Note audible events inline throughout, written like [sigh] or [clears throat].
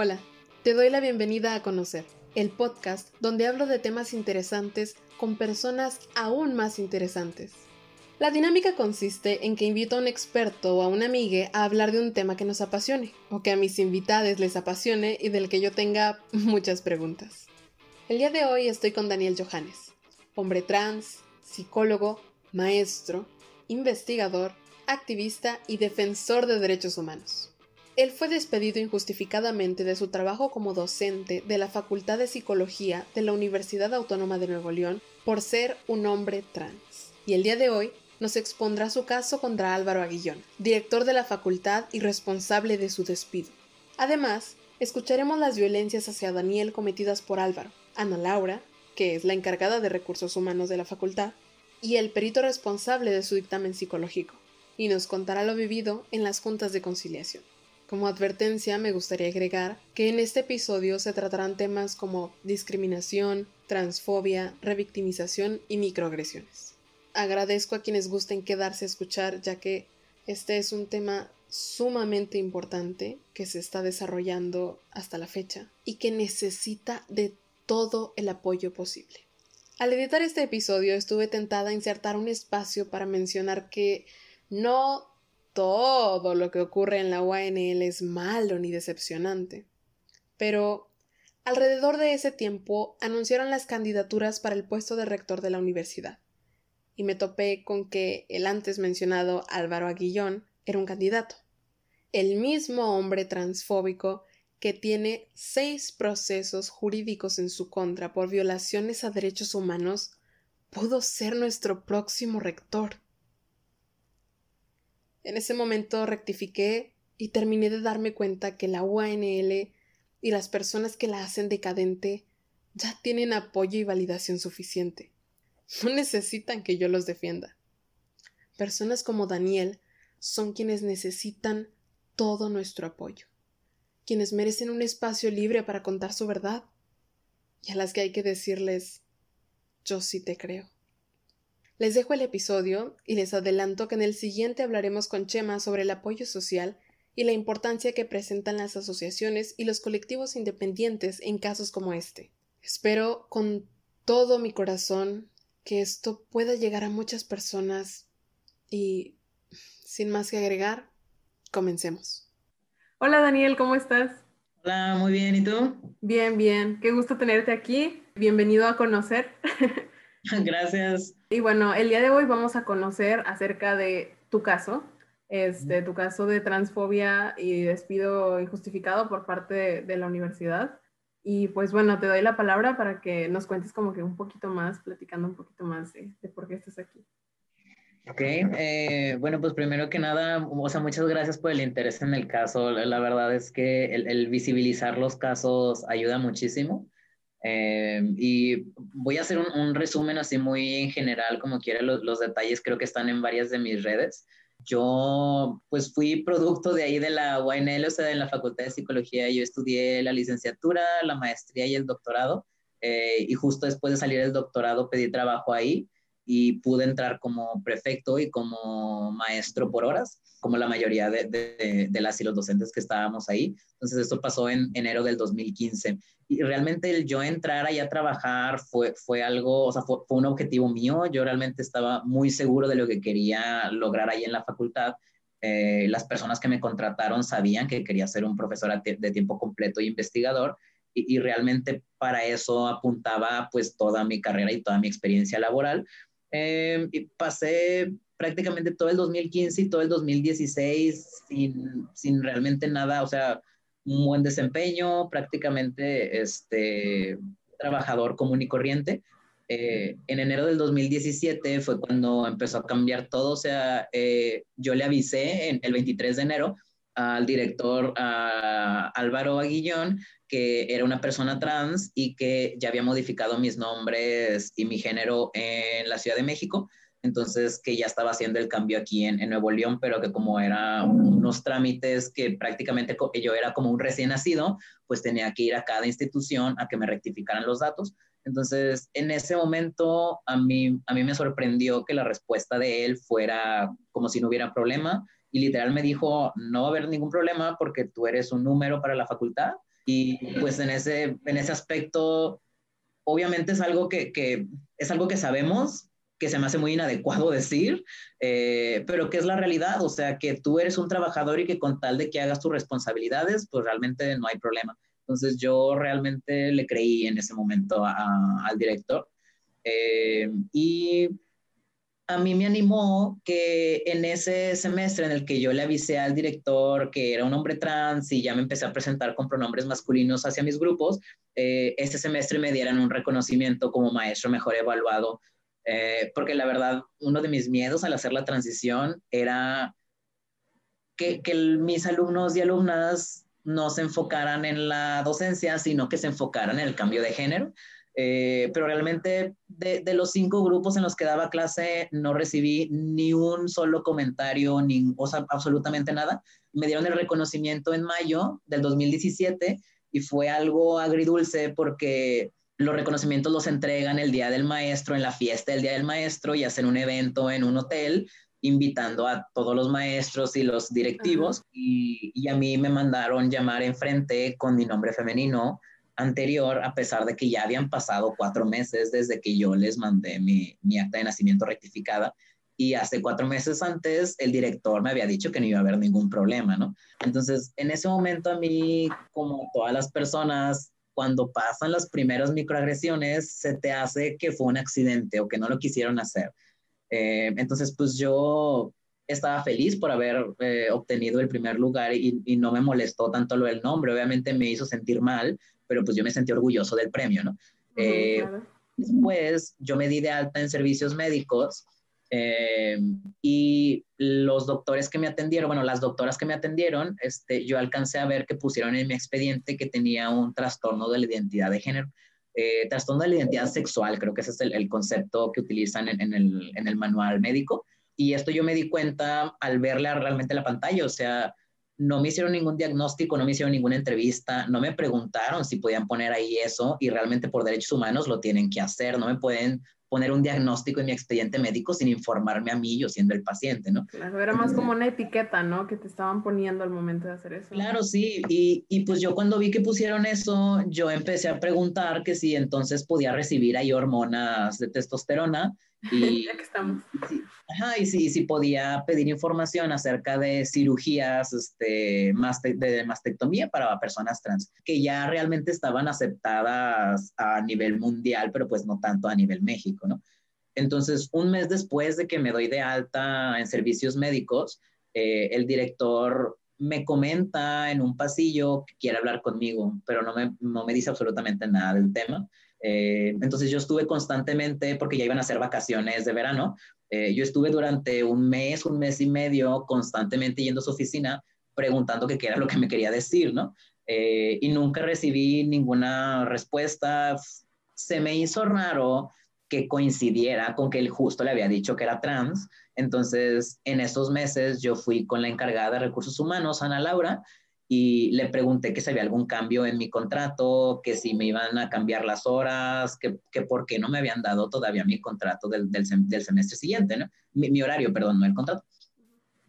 Hola, te doy la bienvenida a Conocer, el podcast donde hablo de temas interesantes con personas aún más interesantes. La dinámica consiste en que invito a un experto o a una amiga a hablar de un tema que nos apasione, o que a mis invitados les apasione y del que yo tenga [laughs] muchas preguntas. El día de hoy estoy con Daniel Johannes, hombre trans, psicólogo, maestro, investigador, activista y defensor de derechos humanos. Él fue despedido injustificadamente de su trabajo como docente de la Facultad de Psicología de la Universidad Autónoma de Nuevo León por ser un hombre trans. Y el día de hoy nos expondrá su caso contra Álvaro Aguillón, director de la facultad y responsable de su despido. Además, escucharemos las violencias hacia Daniel cometidas por Álvaro, Ana Laura, que es la encargada de recursos humanos de la facultad, y el perito responsable de su dictamen psicológico, y nos contará lo vivido en las juntas de conciliación. Como advertencia, me gustaría agregar que en este episodio se tratarán temas como discriminación, transfobia, revictimización y microagresiones agradezco a quienes gusten quedarse a escuchar, ya que este es un tema sumamente importante que se está desarrollando hasta la fecha y que necesita de todo el apoyo posible. Al editar este episodio estuve tentada a insertar un espacio para mencionar que no todo lo que ocurre en la UANL es malo ni decepcionante. Pero alrededor de ese tiempo anunciaron las candidaturas para el puesto de rector de la universidad y me topé con que el antes mencionado Álvaro Aguillón era un candidato. El mismo hombre transfóbico que tiene seis procesos jurídicos en su contra por violaciones a derechos humanos pudo ser nuestro próximo rector. En ese momento rectifiqué y terminé de darme cuenta que la UANL y las personas que la hacen decadente ya tienen apoyo y validación suficiente. [laughs] No necesitan que yo los defienda. Personas como Daniel son quienes necesitan todo nuestro apoyo, quienes merecen un espacio libre para contar su verdad y a las que hay que decirles yo sí te creo. Les dejo el episodio y les adelanto que en el siguiente hablaremos con Chema sobre el apoyo social y la importancia que presentan las asociaciones y los colectivos independientes en casos como este. Espero con todo mi corazón que esto pueda llegar a muchas personas y sin más que agregar, comencemos. Hola Daniel, ¿cómo estás? Hola, muy bien, ¿y tú? Bien, bien, qué gusto tenerte aquí. Bienvenido a conocer. [laughs] Gracias. Y bueno, el día de hoy vamos a conocer acerca de tu caso, este, tu caso de transfobia y despido injustificado por parte de la universidad. Y pues bueno, te doy la palabra para que nos cuentes como que un poquito más, platicando un poquito más de, por qué estás aquí. Ok, eh, bueno, pues primero que nada, o sea, muchas gracias por el interés en el caso. La verdad es que el, visibilizar los casos ayuda muchísimo. Eh, y voy a hacer un, resumen así muy en general, como quiera, los, detalles creo que están en varias de mis redes. Yo pues fui producto de ahí de la UNL, o sea, de la Facultad de Psicología. Yo estudié la licenciatura, la maestría y el doctorado. Eh, y justo después de salir del doctorado pedí trabajo ahí y pude entrar como prefecto y como maestro por horas, como la mayoría de, de, de, las y los docentes que estábamos ahí. Entonces, esto pasó en enero del 2015. Y realmente el yo entrar ahí a trabajar fue, fue algo, o sea, fue, fue un objetivo mío. Yo realmente estaba muy seguro de lo que quería lograr ahí en la facultad. Eh, las personas que me contrataron sabían que quería ser un profesor de tiempo completo y investigador y, y, realmente para eso apuntaba pues toda mi carrera y toda mi experiencia laboral Em, y pasé prácticamente todo el 2015 y todo el 2016 sin, sin realmente nada, o sea, un buen desempeño, prácticamente este, trabajador común y corriente. Eh, en enero del 2017 fue cuando empezó a cambiar todo, o sea, eh, yo le avisé en el 23 de enero al director Álvaro Aguillón, que era una persona trans y que ya había modificado mis nombres y mi género en la Ciudad de México. Entonces, que ya estaba haciendo el cambio aquí en, Nuevo León, pero que como eran unos trámites que prácticamente yo era como un recién nacido, pues tenía que ir a cada institución a que me rectificaran los datos. Entonces, en ese momento, a mí, a mí me sorprendió que la respuesta de él fuera como si no hubiera problema y literal me dijo, no va a haber ningún problema porque tú eres un número para la facultad Y pues en ese, en ese aspecto, obviamente es algo que, que es algo que sabemos, que se me hace muy inadecuado [laughs] decir, eh, pero que es la realidad, o sea, que tú eres un trabajador y que con tal de que hagas tus responsabilidades, pues realmente no hay problema. Entonces yo realmente le creí en ese momento al director. Eh, y a mí me animó que en ese semestre en el que yo le avisé al director que era un hombre trans y ya me empecé a presentar con pronombres masculinos hacia mis grupos, eh, ese semestre me dieran un reconocimiento como maestro mejor evaluado, eh, porque la verdad, uno de mis miedos al hacer la transición era que, que mis alumnos y alumnas no se enfocaran en la docencia, sino que se enfocaran en el cambio de género. Eh, pero realmente de, de, los cinco grupos en los que daba clase no recibí ni un solo comentario, ni o sea, absolutamente nada. Me dieron el reconocimiento en mayo del 2017 y fue algo agridulce porque los reconocimientos los entregan el día del maestro, en la fiesta del día del maestro y hacen un evento en un hotel invitando a todos los maestros y los directivos y, y, a mí me mandaron llamar enfrente con mi nombre femenino anterior, a pesar de que ya habían pasado cuatro meses desde que yo les mandé mi, mi acta de nacimiento rectificada y hace cuatro meses antes el director me había dicho que no iba a haber ningún problema, ¿no? Entonces, en ese momento a mí, como todas las personas, cuando pasan las primeras microagresiones, se te hace que fue un accidente o que no lo quisieron hacer. Eh, entonces, pues yo estaba feliz por haber eh, obtenido el primer lugar y, y, no me molestó tanto lo del nombre. Obviamente me hizo sentir mal, pero pues yo me sentí orgulloso del premio, ¿no? eh, claro. Después yo me di de alta en servicios médicos eh, y los doctores que me atendieron, bueno, las doctoras que me atendieron, este, yo alcancé a ver que pusieron en mi expediente que tenía un trastorno de la identidad de género. Eh, trastorno de la identidad sexual, creo que ese es el, el concepto que utilizan en, en, el, en, el, manual médico. Y esto yo me di cuenta al verle realmente la pantalla, o sea, no me hicieron ningún diagnóstico, no me hicieron ninguna entrevista, no me preguntaron si podían poner ahí eso y realmente por derechos humanos lo tienen que hacer, no me pueden poner un diagnóstico en mi expediente médico sin informarme a mí, yo siendo el paciente, ¿no? Claro, era más como una etiqueta, ¿no? Que te estaban poniendo al momento de hacer eso. Claro, sí, y, y pues yo cuando vi que pusieron eso, yo empecé a preguntar que si entonces podía recibir ahí hormonas de testosterona y, [laughs] ya que estamos. Sí, ajá, y si, si podía pedir información acerca de cirugías este, maste, de mastectomía para personas trans, que ya realmente estaban aceptadas a nivel mundial, pero pues no tanto a nivel México, ¿no? Entonces, un mes después de que me doy de alta en servicios médicos, eh, el director me comenta en un pasillo que quiere hablar conmigo, pero no me, no me dice absolutamente nada del tema. Eh, entonces yo estuve constantemente, porque ya iban a ser vacaciones de verano, eh, yo estuve durante un mes, un mes y medio constantemente yendo a su oficina preguntando qué era lo que me quería decir, ¿no? Eh, y nunca recibí ninguna respuesta. Se me hizo raro que coincidiera con que él justo le había dicho que era trans. Entonces, en esos meses yo fui con la encargada de recursos humanos, Ana Laura, y le pregunté que si había algún cambio en mi contrato, que si me iban a cambiar las horas, que, que por qué no me habían dado todavía mi contrato del, del, del semestre siguiente, ¿no? Mi, mi, horario, perdón, no el contrato.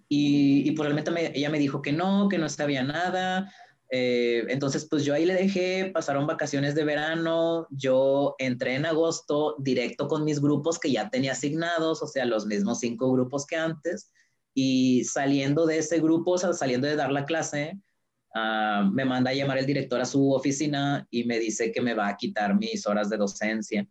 Y, y pues realmente me, ella me dijo que no, que no sabía nada. Eh, entonces, pues yo ahí le dejé, pasaron vacaciones de verano, yo entré en agosto directo con mis grupos que ya tenía asignados, o sea, los mismos cinco grupos que antes, y saliendo de ese grupo, o sea, saliendo de dar la clase, Uh, me manda a llamar el director a su oficina y me dice que me va a quitar mis horas de docencia.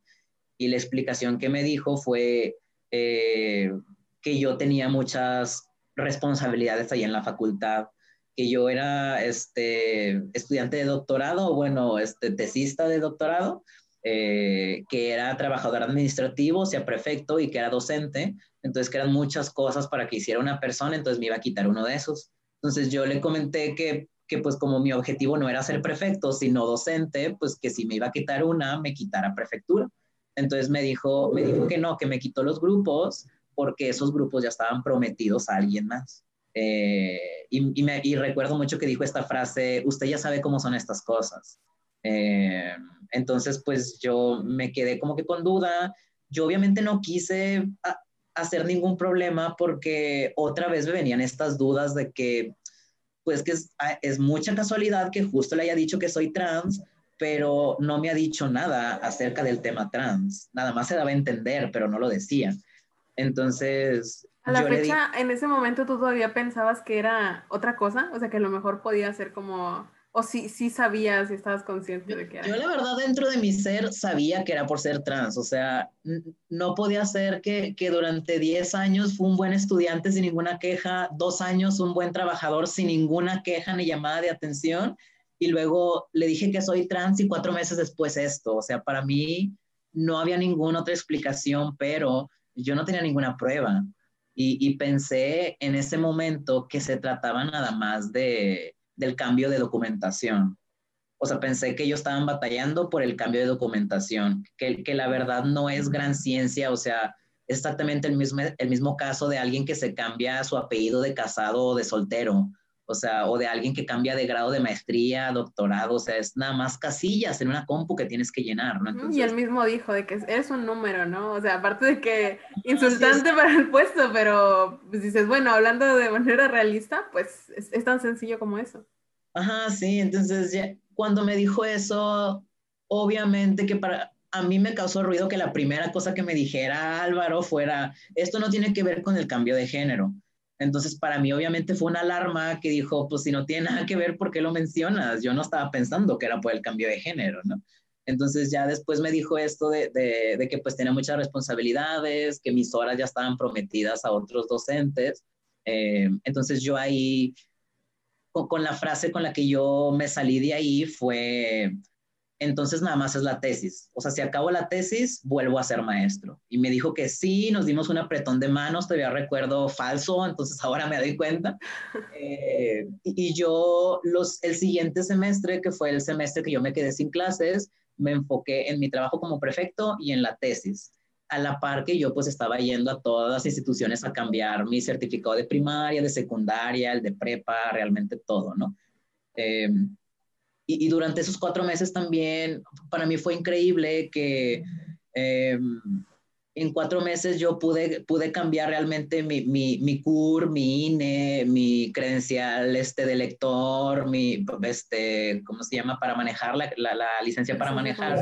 Y la explicación que me dijo fue eh, que yo tenía muchas responsabilidades ahí en la facultad, que yo era este, estudiante de doctorado, bueno, este, tesista de doctorado, eh, que era trabajador administrativo, o sea, prefecto y que era docente, entonces que eran muchas cosas para que hiciera una persona, entonces me iba a quitar uno de esos. Entonces yo le comenté que que pues como mi objetivo no era ser prefecto, sino docente, pues que si me iba a quitar una, me quitara prefectura. Entonces me dijo, me dijo que no, que me quitó los grupos porque esos grupos ya estaban prometidos a alguien más. Eh, y, me, y, recuerdo mucho que dijo esta frase, usted ya sabe cómo son estas cosas. Eh, entonces, pues yo me quedé como que con duda. Yo obviamente no quise hacer ningún problema porque otra vez me venían estas dudas de que pues que es, ah, es mucha casualidad que justo le haya dicho que soy trans, pero no me ha dicho nada acerca del tema trans. Nada más se daba a entender, pero no lo decía. Entonces... A la fecha, en ese momento tú todavía pensabas que era otra cosa, o sea, que a lo mejor podía ser como ¿O sí, sí sabías y estabas consciente de que era? Yo la verdad dentro de mi ser sabía que era por ser trans, o sea, no podía ser que, que durante 10 años fue un buen estudiante sin ninguna queja, dos años un buen trabajador sin ninguna queja ni llamada de atención, y luego le dije que soy trans y cuatro meses después esto, o sea, para mí no había ninguna otra explicación, pero yo no tenía ninguna prueba. Y, y pensé en ese momento que se trataba nada más de, del cambio de documentación. O sea, pensé que ellos estaban batallando por el cambio de documentación, que, que la verdad no es gran ciencia, o sea, es exactamente el mismo, el mismo caso de alguien que se cambia su apellido de casado o de soltero, o sea, o de alguien que cambia de grado de maestría, doctorado, o sea, es nada más casillas en una compu que tienes que llenar, ¿no? y él mismo dijo de que es un número, ¿no? O sea, aparte de que insultante [laughs] para el puesto, pero pues dices, bueno, hablando de manera realista, pues es, tan sencillo como eso. Ajá, sí, entonces ya, cuando me dijo eso, obviamente que para, a mí me causó ruido que la primera cosa que me dijera Álvaro fuera, esto no tiene que ver con el cambio de género. Entonces, para mí, obviamente, fue una alarma que dijo, pues si no tiene nada que ver, ¿por qué lo mencionas? Yo no estaba pensando que era por el cambio de género, ¿no? Entonces, ya después me dijo esto de, de, que pues tenía muchas responsabilidades, que mis horas ya estaban prometidas a otros docentes. Eh, entonces, yo ahí, con, con la frase con la que yo me salí de ahí fue, entonces nada más es la tesis. O sea, si acabo la tesis, vuelvo a ser maestro. Y me dijo que sí, nos dimos un apretón de manos, todavía recuerdo falso, entonces [laughs] ahora me doy cuenta. Eh, y, yo los, el siguiente semestre, que fue el semestre que yo me quedé sin clases, me enfoqué en mi trabajo como prefecto y en la tesis. A la par que yo pues estaba yendo a todas las instituciones a cambiar mi certificado de primaria, de secundaria, el de prepa, realmente todo, ¿no? Eh, y, durante esos cuatro meses también, para mí fue increíble que em, en cuatro meses yo pude, pude cambiar realmente mi, mi, mi CUR, mi INE, mi credencial este, de lector, mi, este, ¿cómo se llama? Para manejar la, la, licencia para manejar,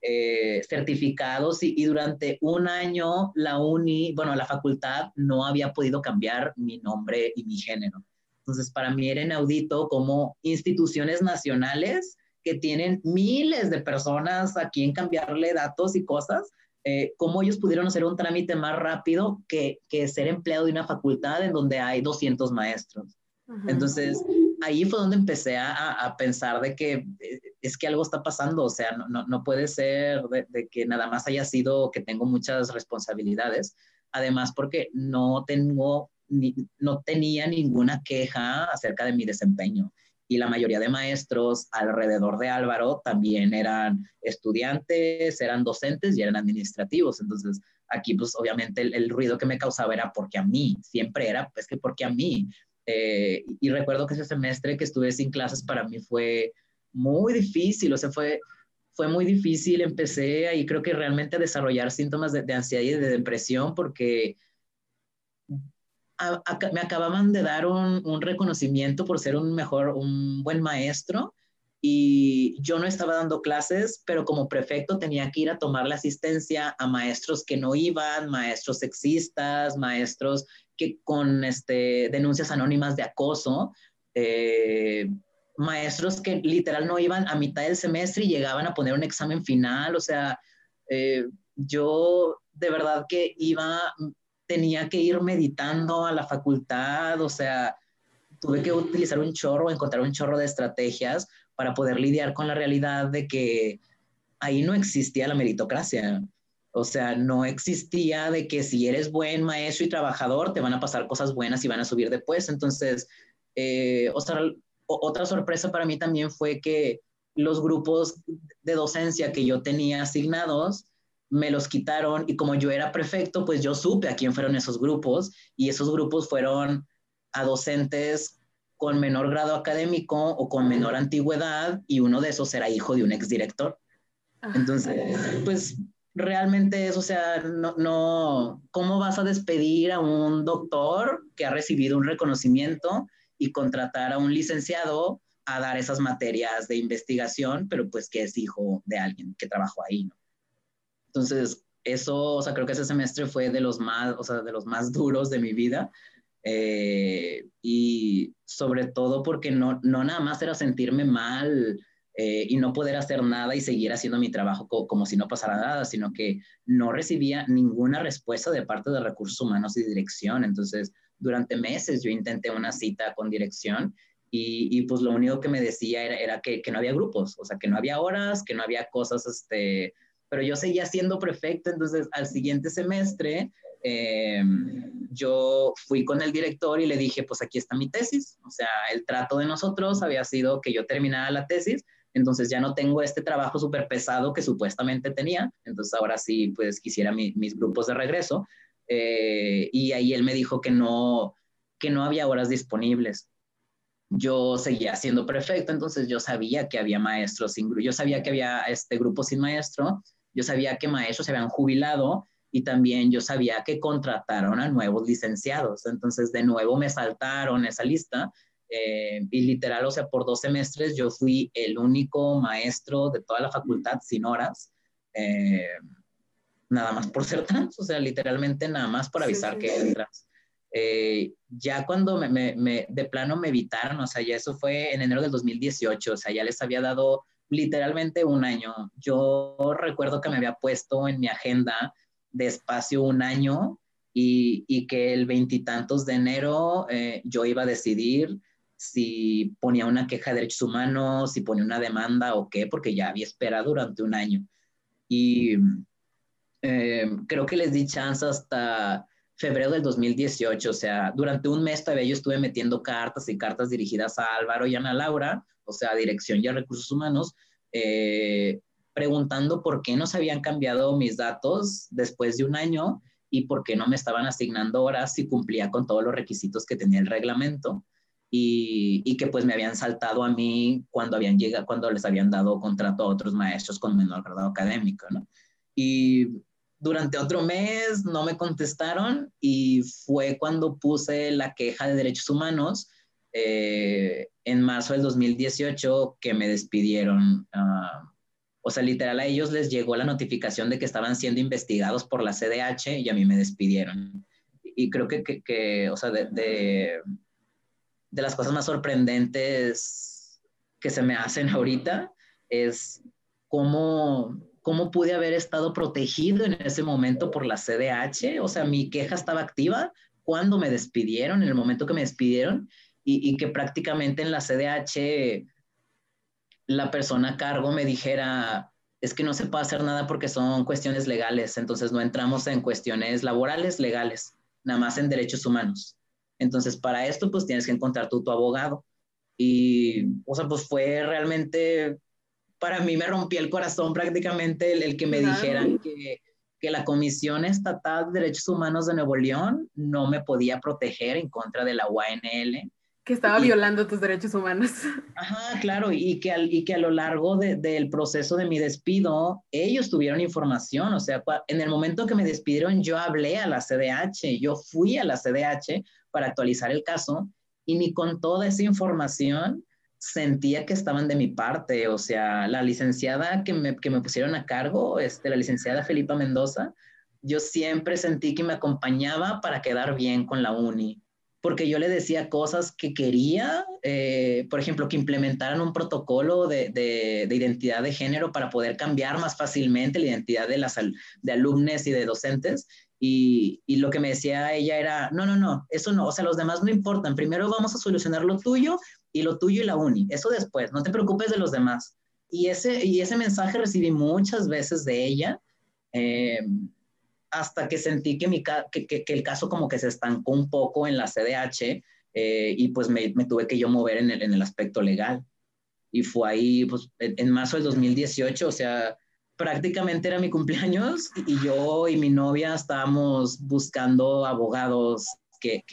eh, certificados y, y, durante un año la uni, bueno, la facultad no había podido cambiar mi nombre y mi género. Entonces, para mí era inaudito como instituciones nacionales que tienen miles de personas a quien cambiarle datos y cosas, eh, cómo ellos pudieron hacer un trámite más rápido que, que, ser empleado de una facultad en donde hay 200 maestros. Entonces, ahí fue donde empecé a, a, pensar de que eh, es que algo está pasando, o sea, no, no, no puede ser de, de, que nada más haya sido que tengo muchas responsabilidades, además porque no tengo no tenía ninguna queja acerca de mi desempeño. Y la mayoría de maestros alrededor de Álvaro también eran estudiantes, eran docentes y eran administrativos. Entonces, aquí pues obviamente el, ruido que me causaba era porque a mí, siempre era pues que porque a mí. Eh, y recuerdo que ese semestre que estuve sin clases para mí fue muy difícil, o sea, fue, fue muy difícil. Empecé ahí creo que realmente a desarrollar síntomas de, de ansiedad y de depresión porque me acababan de dar un, reconocimiento por ser un mejor, un buen maestro y yo no estaba dando clases, pero como prefecto tenía que ir a tomar la asistencia a maestros que no iban, maestros sexistas, maestros que con este, denuncias anónimas de acoso, eh, maestros que literal no iban a mitad del semestre y llegaban a poner un examen final, o sea, eh, yo de verdad que iba tenía que ir meditando a la facultad, o sea, tuve que utilizar un chorro, encontrar un chorro de estrategias para poder lidiar con la realidad de que ahí no existía la meritocracia. O sea, no existía de que si eres buen maestro y trabajador, te van a pasar cosas buenas y van a subir de puesto. Entonces, eh, o sea, otra sorpresa para mí también fue que los grupos de docencia que yo tenía asignados, me los quitaron y como yo era prefecto, pues yo supe a quién fueron esos grupos y esos grupos fueron a docentes con menor grado académico o con menor antigüedad y uno de esos era hijo de un exdirector. Entonces, pues realmente eso, o sea, no, no, ¿cómo vas a despedir a un doctor que ha recibido un reconocimiento y contratar a un licenciado a dar esas materias de investigación, pero pues que es hijo de alguien que trabajó ahí, ¿no? Entonces, eso, o sea, creo que ese semestre fue de los más, o sea, de los más duros de mi vida. Eh, y sobre todo porque no, no nada más era sentirme mal eh, y no poder hacer nada y seguir haciendo mi trabajo como si no pasara nada, sino que no recibía ninguna respuesta de parte de recursos humanos y dirección. Entonces, durante meses yo intenté una cita con dirección y, y pues lo único que me decía era, era que, que, no había grupos, o sea, que no había horas, que no había cosas, este, pero yo seguía siendo prefecto, entonces al siguiente semestre eh, yo fui con el director y le dije, pues aquí está mi tesis, o sea, el trato de nosotros había sido que yo terminara la tesis, entonces ya no tengo este trabajo súper pesado que supuestamente tenía, entonces ahora sí, pues quisiera mis grupos de regreso, eh, y ahí él me dijo que no, que no había horas disponibles. Yo seguía siendo prefecto, entonces yo sabía que había maestros sin yo sabía que había este grupo sin maestro, yo sabía que maestros se habían jubilado y también yo sabía que contrataron a nuevos licenciados. Entonces, de nuevo me saltaron esa lista eh, y literal, o sea, por dos semestres yo fui el único maestro de toda la facultad sin horas. Eh, nada más por ser trans, o sea, literalmente nada más por avisar que entras. Eh, ya cuando me, me, de plano me evitaron, o sea, ya eso fue en enero del 2018, o sea, ya les había dado literalmente un año. Yo recuerdo que me había puesto en mi agenda de espacio un año y, y que el veintitantos de enero eh, yo iba a decidir si ponía una queja de derechos humanos, si ponía una demanda o qué, porque ya había esperado durante un año. Y eh, creo que les di chance hasta febrero del 2018, o sea, durante un mes todavía yo estuve metiendo cartas y cartas dirigidas a Álvaro y Ana Laura, o sea, Dirección y a Recursos Humanos, eh, preguntando por qué no se habían cambiado mis datos después de un año y por qué no me estaban asignando horas si cumplía con todos los requisitos que tenía el reglamento y, y que pues me habían saltado a mí cuando habían llegado, cuando les habían dado contrato a otros maestros con menor grado académico, ¿no? Y durante otro mes no me contestaron y fue cuando puse la queja de derechos humanos eh, en marzo del 2018 que me despidieron. Uh, o sea, literal a ellos les llegó la notificación de que estaban siendo investigados por la CDH y a mí me despidieron. Y creo que, que, que o sea, de, de, de, las cosas más sorprendentes que se me hacen ahorita es cómo, cómo pude haber estado protegido en ese momento por la CDH. O sea, mi queja estaba activa cuando me despidieron, en el momento que me despidieron, y, que prácticamente en la CDH la persona a cargo me dijera, es que no se puede hacer nada porque son cuestiones legales, entonces no entramos en cuestiones laborales, legales, nada más en derechos humanos. Entonces, para esto, pues tienes que encontrar tú tu abogado. Y, o sea, pues fue realmente, para mí me rompía el corazón prácticamente el, que me dijeran que, que la Comisión Estatal de Derechos Humanos de Nuevo León no me podía proteger en contra de la UANL que estaba violando tus derechos humanos. [laughs] Ajá, claro, y que, al, y que a lo largo del proceso de mi despido, ellos tuvieron información, o sea, en el momento que me despidieron, yo hablé a la CDH, yo fui a la CDH para actualizar el caso, y ni con toda esa información sentía que estaban de mi parte, o sea, la licenciada que me, que me pusieron a cargo, este, la licenciada Felipa Mendoza, yo siempre sentí que me acompañaba para quedar bien con la uni porque yo le decía cosas que quería, eh, por ejemplo, que implementaran un protocolo de, de, identidad de género para poder cambiar más fácilmente la identidad de, las, de alumnos y de docentes. Y, y, lo que me decía ella era, no, no, no, eso no, o sea, los demás no importan, primero vamos a solucionar lo tuyo y lo tuyo y la uni, eso después, no te preocupes de los demás. Y ese, y ese mensaje recibí muchas veces de ella. Eh, hasta que sentí que, el caso como que se estancó un poco en la CDH eh, y pues me, tuve que yo mover en el, aspecto legal. Y fue ahí, pues, en, marzo del 2018, o sea, prácticamente era mi cumpleaños y yo y mi novia estábamos buscando abogados que,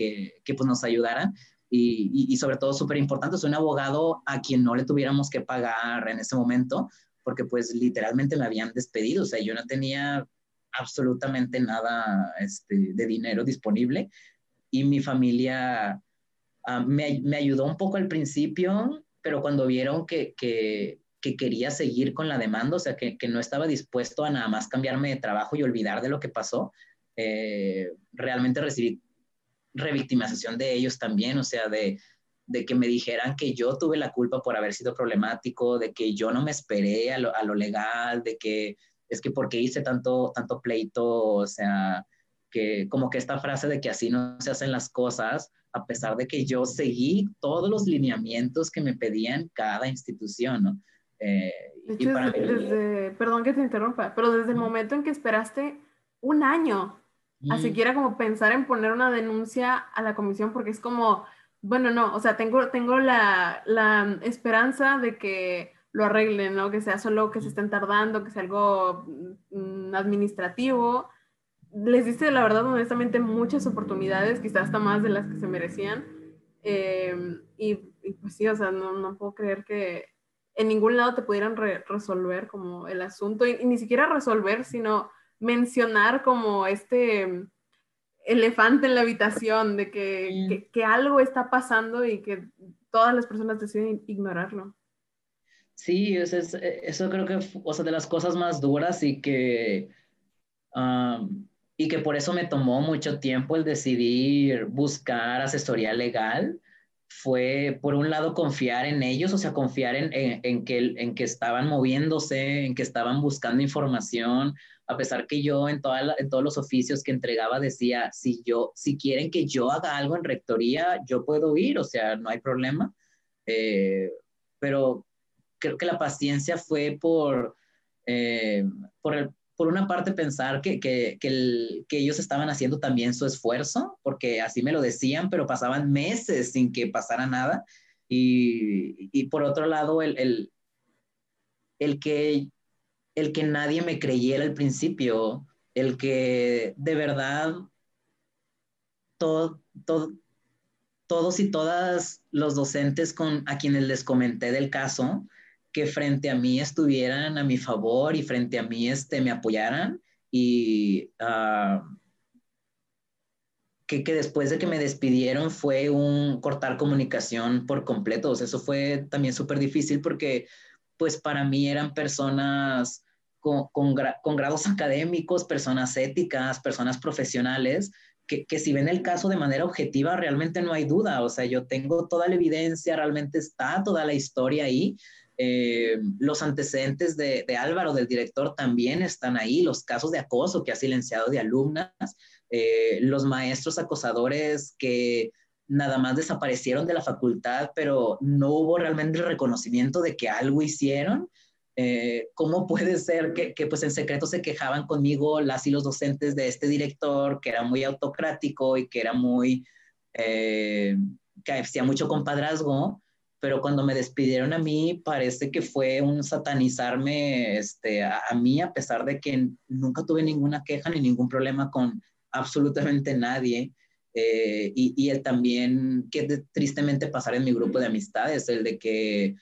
pues nos ayudaran. Y sobre todo, súper importante, es un abogado a quien no le tuviéramos que pagar en ese momento, porque pues literalmente me habían despedido, o sea, yo no tenía absolutamente nada este, de dinero disponible. Y mi familia ah, me, me, ayudó un poco al principio, pero cuando vieron que, que, que quería seguir con la demanda, o sea, que, que, no estaba dispuesto a nada más cambiarme de trabajo y olvidar de lo que pasó, eh, realmente recibí revictimización de ellos también, o sea, de, de, que me dijeran que yo tuve la culpa por haber sido problemático, de que yo no me esperé a lo, a lo legal, de que es que porque hice tanto, tanto pleito, o sea, que como que esta frase de que así no se hacen las cosas, a pesar de que yo seguí todos los lineamientos que me pedían cada institución, ¿no? Eh, y para desde, perdón que te interrumpa, pero desde el momento en que esperaste un año a siquiera como pensar en poner una denuncia a la comisión, porque es como, bueno, no, o sea, tengo, tengo la, la esperanza de que lo arreglen, ¿no? Que sea solo que se estén tardando, que sea algo mm, administrativo. Les diste, la verdad, honestamente, muchas oportunidades, quizás hasta más de las que se merecían. Em, y, pues sí, o sea, no, no, puedo creer que en ningún lado te pudieran resolver como el asunto, y, ni siquiera resolver, sino mencionar como este elefante en la habitación de que, que, que algo está pasando y que todas las personas deciden ignorarlo. Sí, eso, es, eh, eso creo que, o sea, de las cosas más duras y que, y que por eso me tomó mucho tiempo el decidir buscar asesoría legal, fue por un lado confiar en ellos, o sea, confiar en, en, que, en que estaban moviéndose, en que estaban buscando información, a pesar que yo en, toda en todos los oficios que entregaba decía, si yo, si quieren que yo haga algo en rectoría, yo puedo ir, o sea, no hay problema. Eh, pero creo que la paciencia fue por, eh, por, por, una parte pensar que, que, que, ellos estaban haciendo también su esfuerzo, porque así me lo decían, pero pasaban meses sin que pasara nada. Y, y por otro lado, el, el, el, que, el que nadie me creyera al principio, el que de verdad todo, todo, todos y todas los docentes con, a quienes les comenté del caso, que frente a mí estuvieran a mi favor y frente a mí este, me apoyaran y uh, que, que, después de que me despidieron fue un cortar comunicación por completo. O sea, eso fue también súper difícil porque pues para mí eran personas con, con, con, grados académicos, personas éticas, personas profesionales, que, que, si ven el caso de manera objetiva, realmente no hay duda. O sea, yo tengo toda la evidencia, realmente está toda la historia ahí, eh, los antecedentes de, Álvaro, del director, también están ahí, los casos de acoso que ha silenciado de alumnas, eh, los maestros acosadores que nada más desaparecieron de la facultad, pero no hubo realmente el reconocimiento de que algo hicieron. Eh, ¿Cómo puede ser que, que, pues en secreto se quejaban conmigo las y los docentes de este director, que era muy autocrático y que era muy, que hacía mucho compadrazgo? Pero cuando me despidieron a mí parece que fue un satanizarme este, a, mí, a pesar de que nunca tuve ninguna queja ni ningún problema con absolutamente nadie. Eh, y, el también que tristemente pasar en mi grupo de amistades, el de que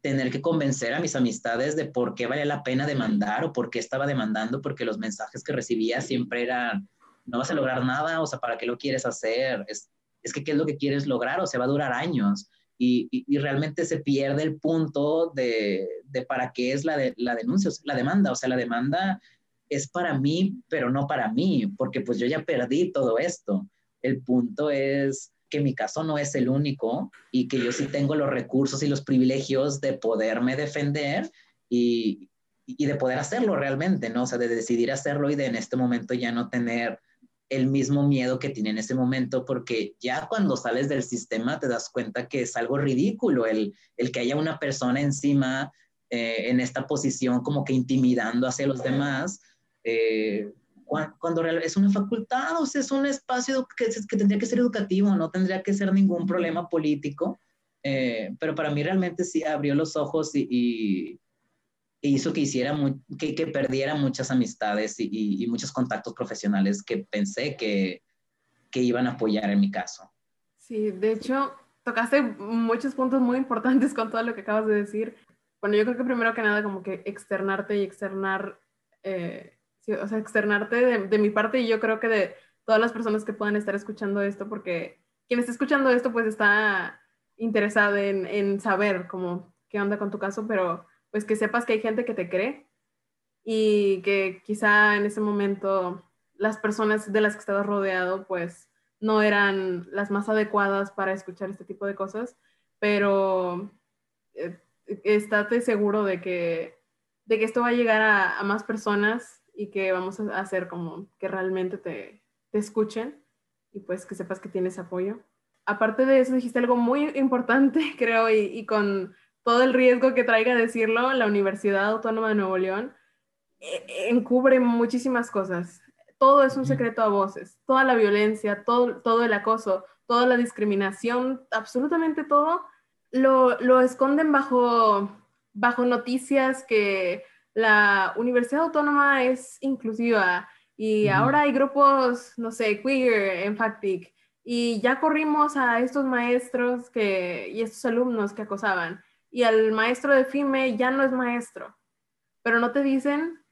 tener que convencer a mis amistades de por qué vale la pena demandar o por qué estaba demandando, porque los mensajes que recibía siempre eran, no vas a lograr nada, o sea, ¿para qué lo quieres hacer? Es, es que, ¿qué es lo que quieres lograr? O sea, va a durar años y, realmente se pierde el punto de, para qué es la, la denuncia, la demanda. O sea, la demanda es para mí, pero no para mí, porque pues yo ya perdí todo esto. El punto es que mi caso no es el único y que yo sí tengo los recursos y los privilegios de poderme defender y, y de poder hacerlo realmente, ¿no? O sea, de decidir hacerlo y de en este momento ya no tener el mismo miedo que tiene en ese momento, porque ya cuando sales del sistema te das cuenta que es algo ridículo el, el que haya una persona encima eh, en esta posición como que intimidando hacia los demás, eh, cuando, es una facultad, o sea, es un espacio que, que, tendría que ser educativo, no tendría que ser ningún problema político, eh, pero para mí realmente sí abrió los ojos y hizo que hiciera que, que, perdiera muchas amistades y, y, muchos contactos profesionales que pensé que, que, iban a apoyar en mi caso. Sí, de hecho, tocaste muchos puntos muy importantes con todo lo que acabas de decir. Bueno, yo creo que primero que nada como que externarte y externar, eh, o sea, externarte de, de, mi parte y yo creo que de todas las personas que puedan estar escuchando esto, porque quien está escuchando esto pues está interesado en, en saber cómo qué onda con tu caso, pero pues que sepas que hay gente que te cree y que quizá en ese momento las personas de las que estabas rodeado pues no eran las más adecuadas para escuchar este tipo de cosas, pero eh, estate seguro de que, de que esto va a llegar a, más personas y que vamos a hacer como que realmente te, te escuchen y pues que sepas que tienes apoyo. Aparte de eso, dijiste algo muy importante, [laughs] creo, y, y con todo el riesgo que traiga decirlo, la Universidad Autónoma de Nuevo León eh, encubre muchísimas cosas. Todo es un secreto a voces, toda la violencia, todo, todo el acoso, toda la discriminación, absolutamente todo, lo, lo esconden bajo, bajo noticias que la Universidad Autónoma es inclusiva y ahora hay grupos, no sé, queer en FACTIC y ya corrimos a estos maestros que, y estos alumnos que acosaban y al maestro de FIME ya no es maestro, pero no te dicen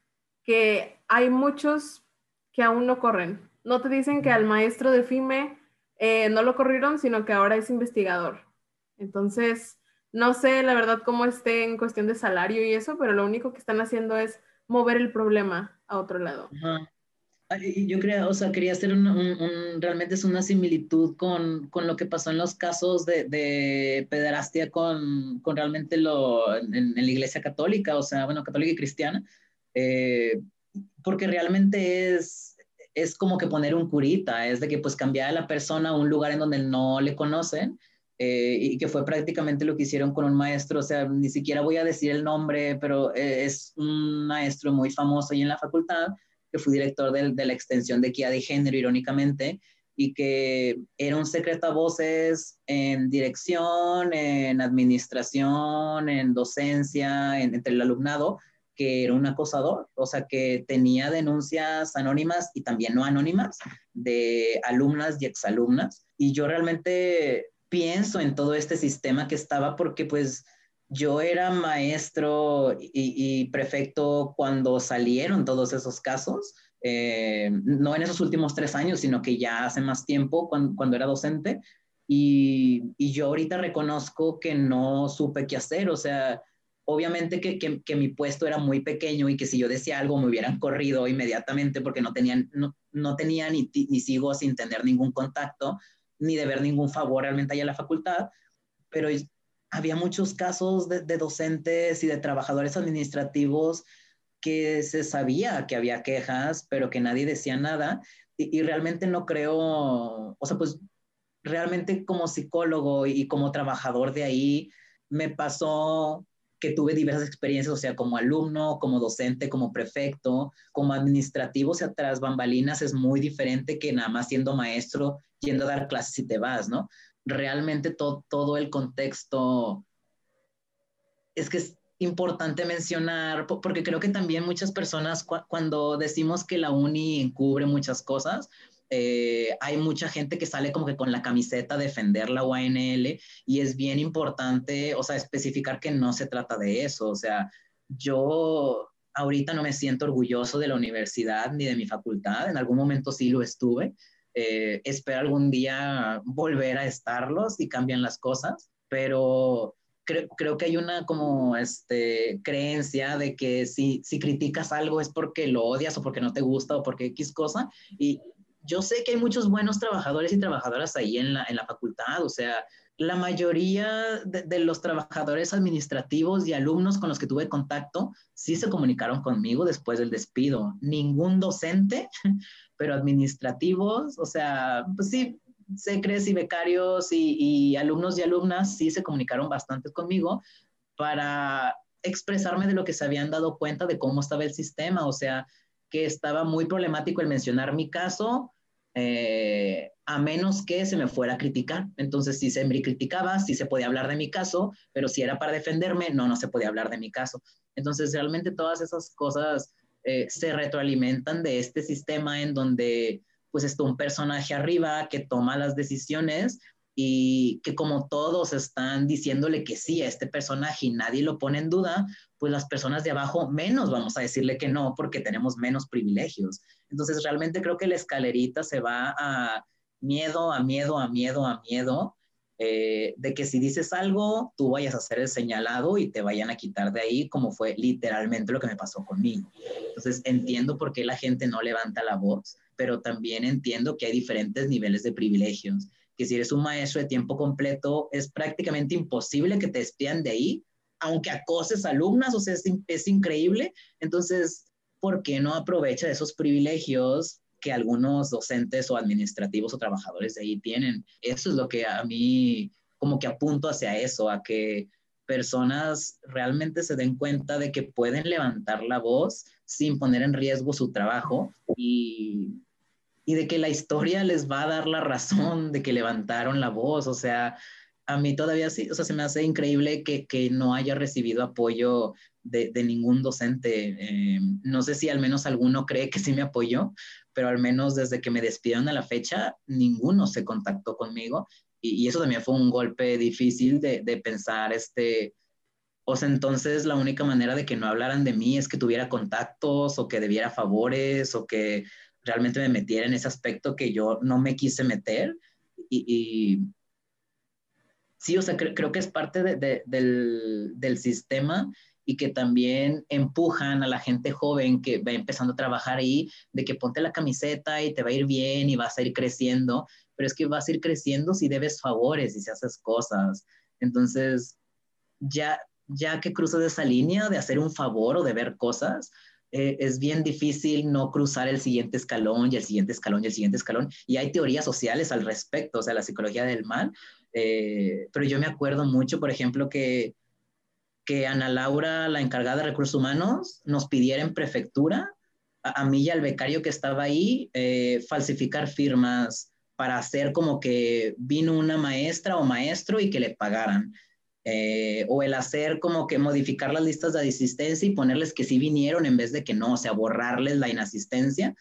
que hay muchos que aún no corren. No te dicen que al maestro de FIME eh, no lo corrieron, sino que ahora es investigador. Entonces, no sé la verdad cómo esté en cuestión de salario y eso, pero lo único que están haciendo es mover el problema a otro lado. Yo quería, o sea, quería hacer un, realmente es una similitud con, con, lo que pasó en los casos de, de pederastia con, con realmente lo en, en, la iglesia católica, o sea, bueno, católica y cristiana, eh, porque realmente es, es como que poner un curita, es de que pues cambiar a la persona a un lugar en donde no le conocen. Eh, y que fue prácticamente lo que hicieron con un maestro, o sea, ni siquiera voy a decir el nombre, pero eh, es un maestro muy famoso ahí en la facultad, fue director de, la extensión de equidad de género, irónicamente, y que era un secreto voces en dirección, en administración, en docencia, entre el alumnado, que era un acosador, o sea, que tenía denuncias anónimas y también no anónimas de alumnas y exalumnas. Y yo realmente pienso en todo este sistema que estaba porque pues yo era maestro y, prefecto cuando salieron todos esos casos, eh, no en esos últimos tres años, sino que ya hace más tiempo cuando, era docente. Y, y, yo ahorita reconozco que no supe qué hacer, o sea, obviamente que, que, mi puesto era muy pequeño y que si yo decía algo me hubieran corrido inmediatamente porque no tenían, no, no tenía ni, ni sigo sin tener ningún contacto, ni de ver ningún favor realmente allá en la facultad, pero había muchos casos de, de, docentes y de trabajadores administrativos que se sabía que había quejas, pero que nadie decía nada. Y, y, realmente no creo, o sea, pues realmente como psicólogo y como trabajador de ahí, me pasó que tuve diversas experiencias, o sea, como alumno, como docente, como prefecto, como administrativo, o sea, tras bambalinas es muy diferente que nada más siendo maestro, yendo a dar clases y te vas, ¿no? Realmente todo, todo el contexto es que es importante mencionar, porque creo que también muchas personas cuando decimos que la uni encubre muchas cosas, eh, hay mucha gente que sale como que con la camiseta a defender la UANL y es bien importante, o sea, especificar que no se trata de eso. O sea, yo ahorita no me siento orgulloso de la universidad ni de mi facultad, en algún momento sí lo estuve. Eh, espero algún día volver a estarlos y cambian las cosas, pero creo, creo que hay una como este, creencia de que si, si criticas algo es porque lo odias o porque no te gusta o porque X cosa, y yo sé que hay muchos buenos trabajadores y trabajadoras ahí en la, en la facultad, o sea, la mayoría de, los trabajadores administrativos y alumnos con los que tuve contacto sí se comunicaron conmigo después del despido. Ningún docente, pero administrativos, o sea, pues sí, secres y becarios y, alumnos y alumnas sí se comunicaron bastante conmigo para expresarme de lo que se habían dado cuenta de cómo estaba el sistema, o sea, que estaba muy problemático el mencionar mi caso, eh, a menos que se me fuera a criticar. Entonces, si se me criticaba, sí se podía hablar de mi caso, pero si era para defenderme, no, no se podía hablar de mi caso. Entonces, realmente todas esas cosas eh, se retroalimentan de este sistema en donde pues está un personaje arriba que toma las decisiones y que como todos están diciéndole que sí a este personaje y nadie lo pone en duda, pues las personas de abajo menos vamos a decirle que no porque tenemos menos privilegios. Entonces realmente creo que la escalerita se va a miedo a miedo a miedo a miedo eh, de que si dices algo, tú vayas a ser el señalado y te vayan a quitar de ahí, como fue literalmente lo que me pasó conmigo. Entonces, entiendo por qué la gente no levanta la voz, pero también entiendo que hay diferentes niveles de privilegios, que si eres un maestro de tiempo completo, es prácticamente imposible que te despidan de ahí, aunque acoses alumnas, o sea, es, es increíble. Entonces, ¿por qué no aprovecha esos privilegios que algunos docentes o administrativos o trabajadores de ahí tienen. Eso es lo que a mí como que apunto hacia eso, a que personas realmente se den cuenta de que pueden levantar la voz sin poner en riesgo su trabajo y, y de que la historia les va a dar la razón de que levantaron la voz. O sea, a mí todavía sí, o sea, se me hace increíble que, que no haya recibido apoyo de, de ningún docente. Eh, no sé si al menos alguno cree que sí me apoyó, pero al menos desde que me despidieron a la fecha, ninguno se contactó conmigo. Y, eso también fue un golpe difícil de, de, pensar, este, o sea, entonces la única manera de que no hablaran de mí es que tuviera contactos o que debiera favores o que realmente me metiera en ese aspecto que yo no me quise meter. Y, y sí, o sea, creo que es parte de, del, del sistema y que también empujan a la gente joven que va empezando a trabajar ahí, de que ponte la camiseta y te va a ir bien y vas a ir creciendo, pero es que vas a ir creciendo si debes favores y si haces cosas. Entonces, ya, ya que cruzas esa línea de hacer un favor o de ver cosas, eh, es bien difícil no cruzar el siguiente escalón y el siguiente escalón y el siguiente escalón. Y hay teorías sociales al respecto, o sea, la psicología del mal. Eh, pero yo me acuerdo mucho, por ejemplo, que que Ana Laura, la encargada de recursos humanos, nos pidiera en prefectura, a, mí y al becario que estaba ahí, eh, falsificar firmas para hacer como que vino una maestra o maestro y que le pagaran. Eh, o el hacer como que modificar las listas de asistencia y ponerles que sí vinieron en vez de que no, o sea, borrarles la inasistencia,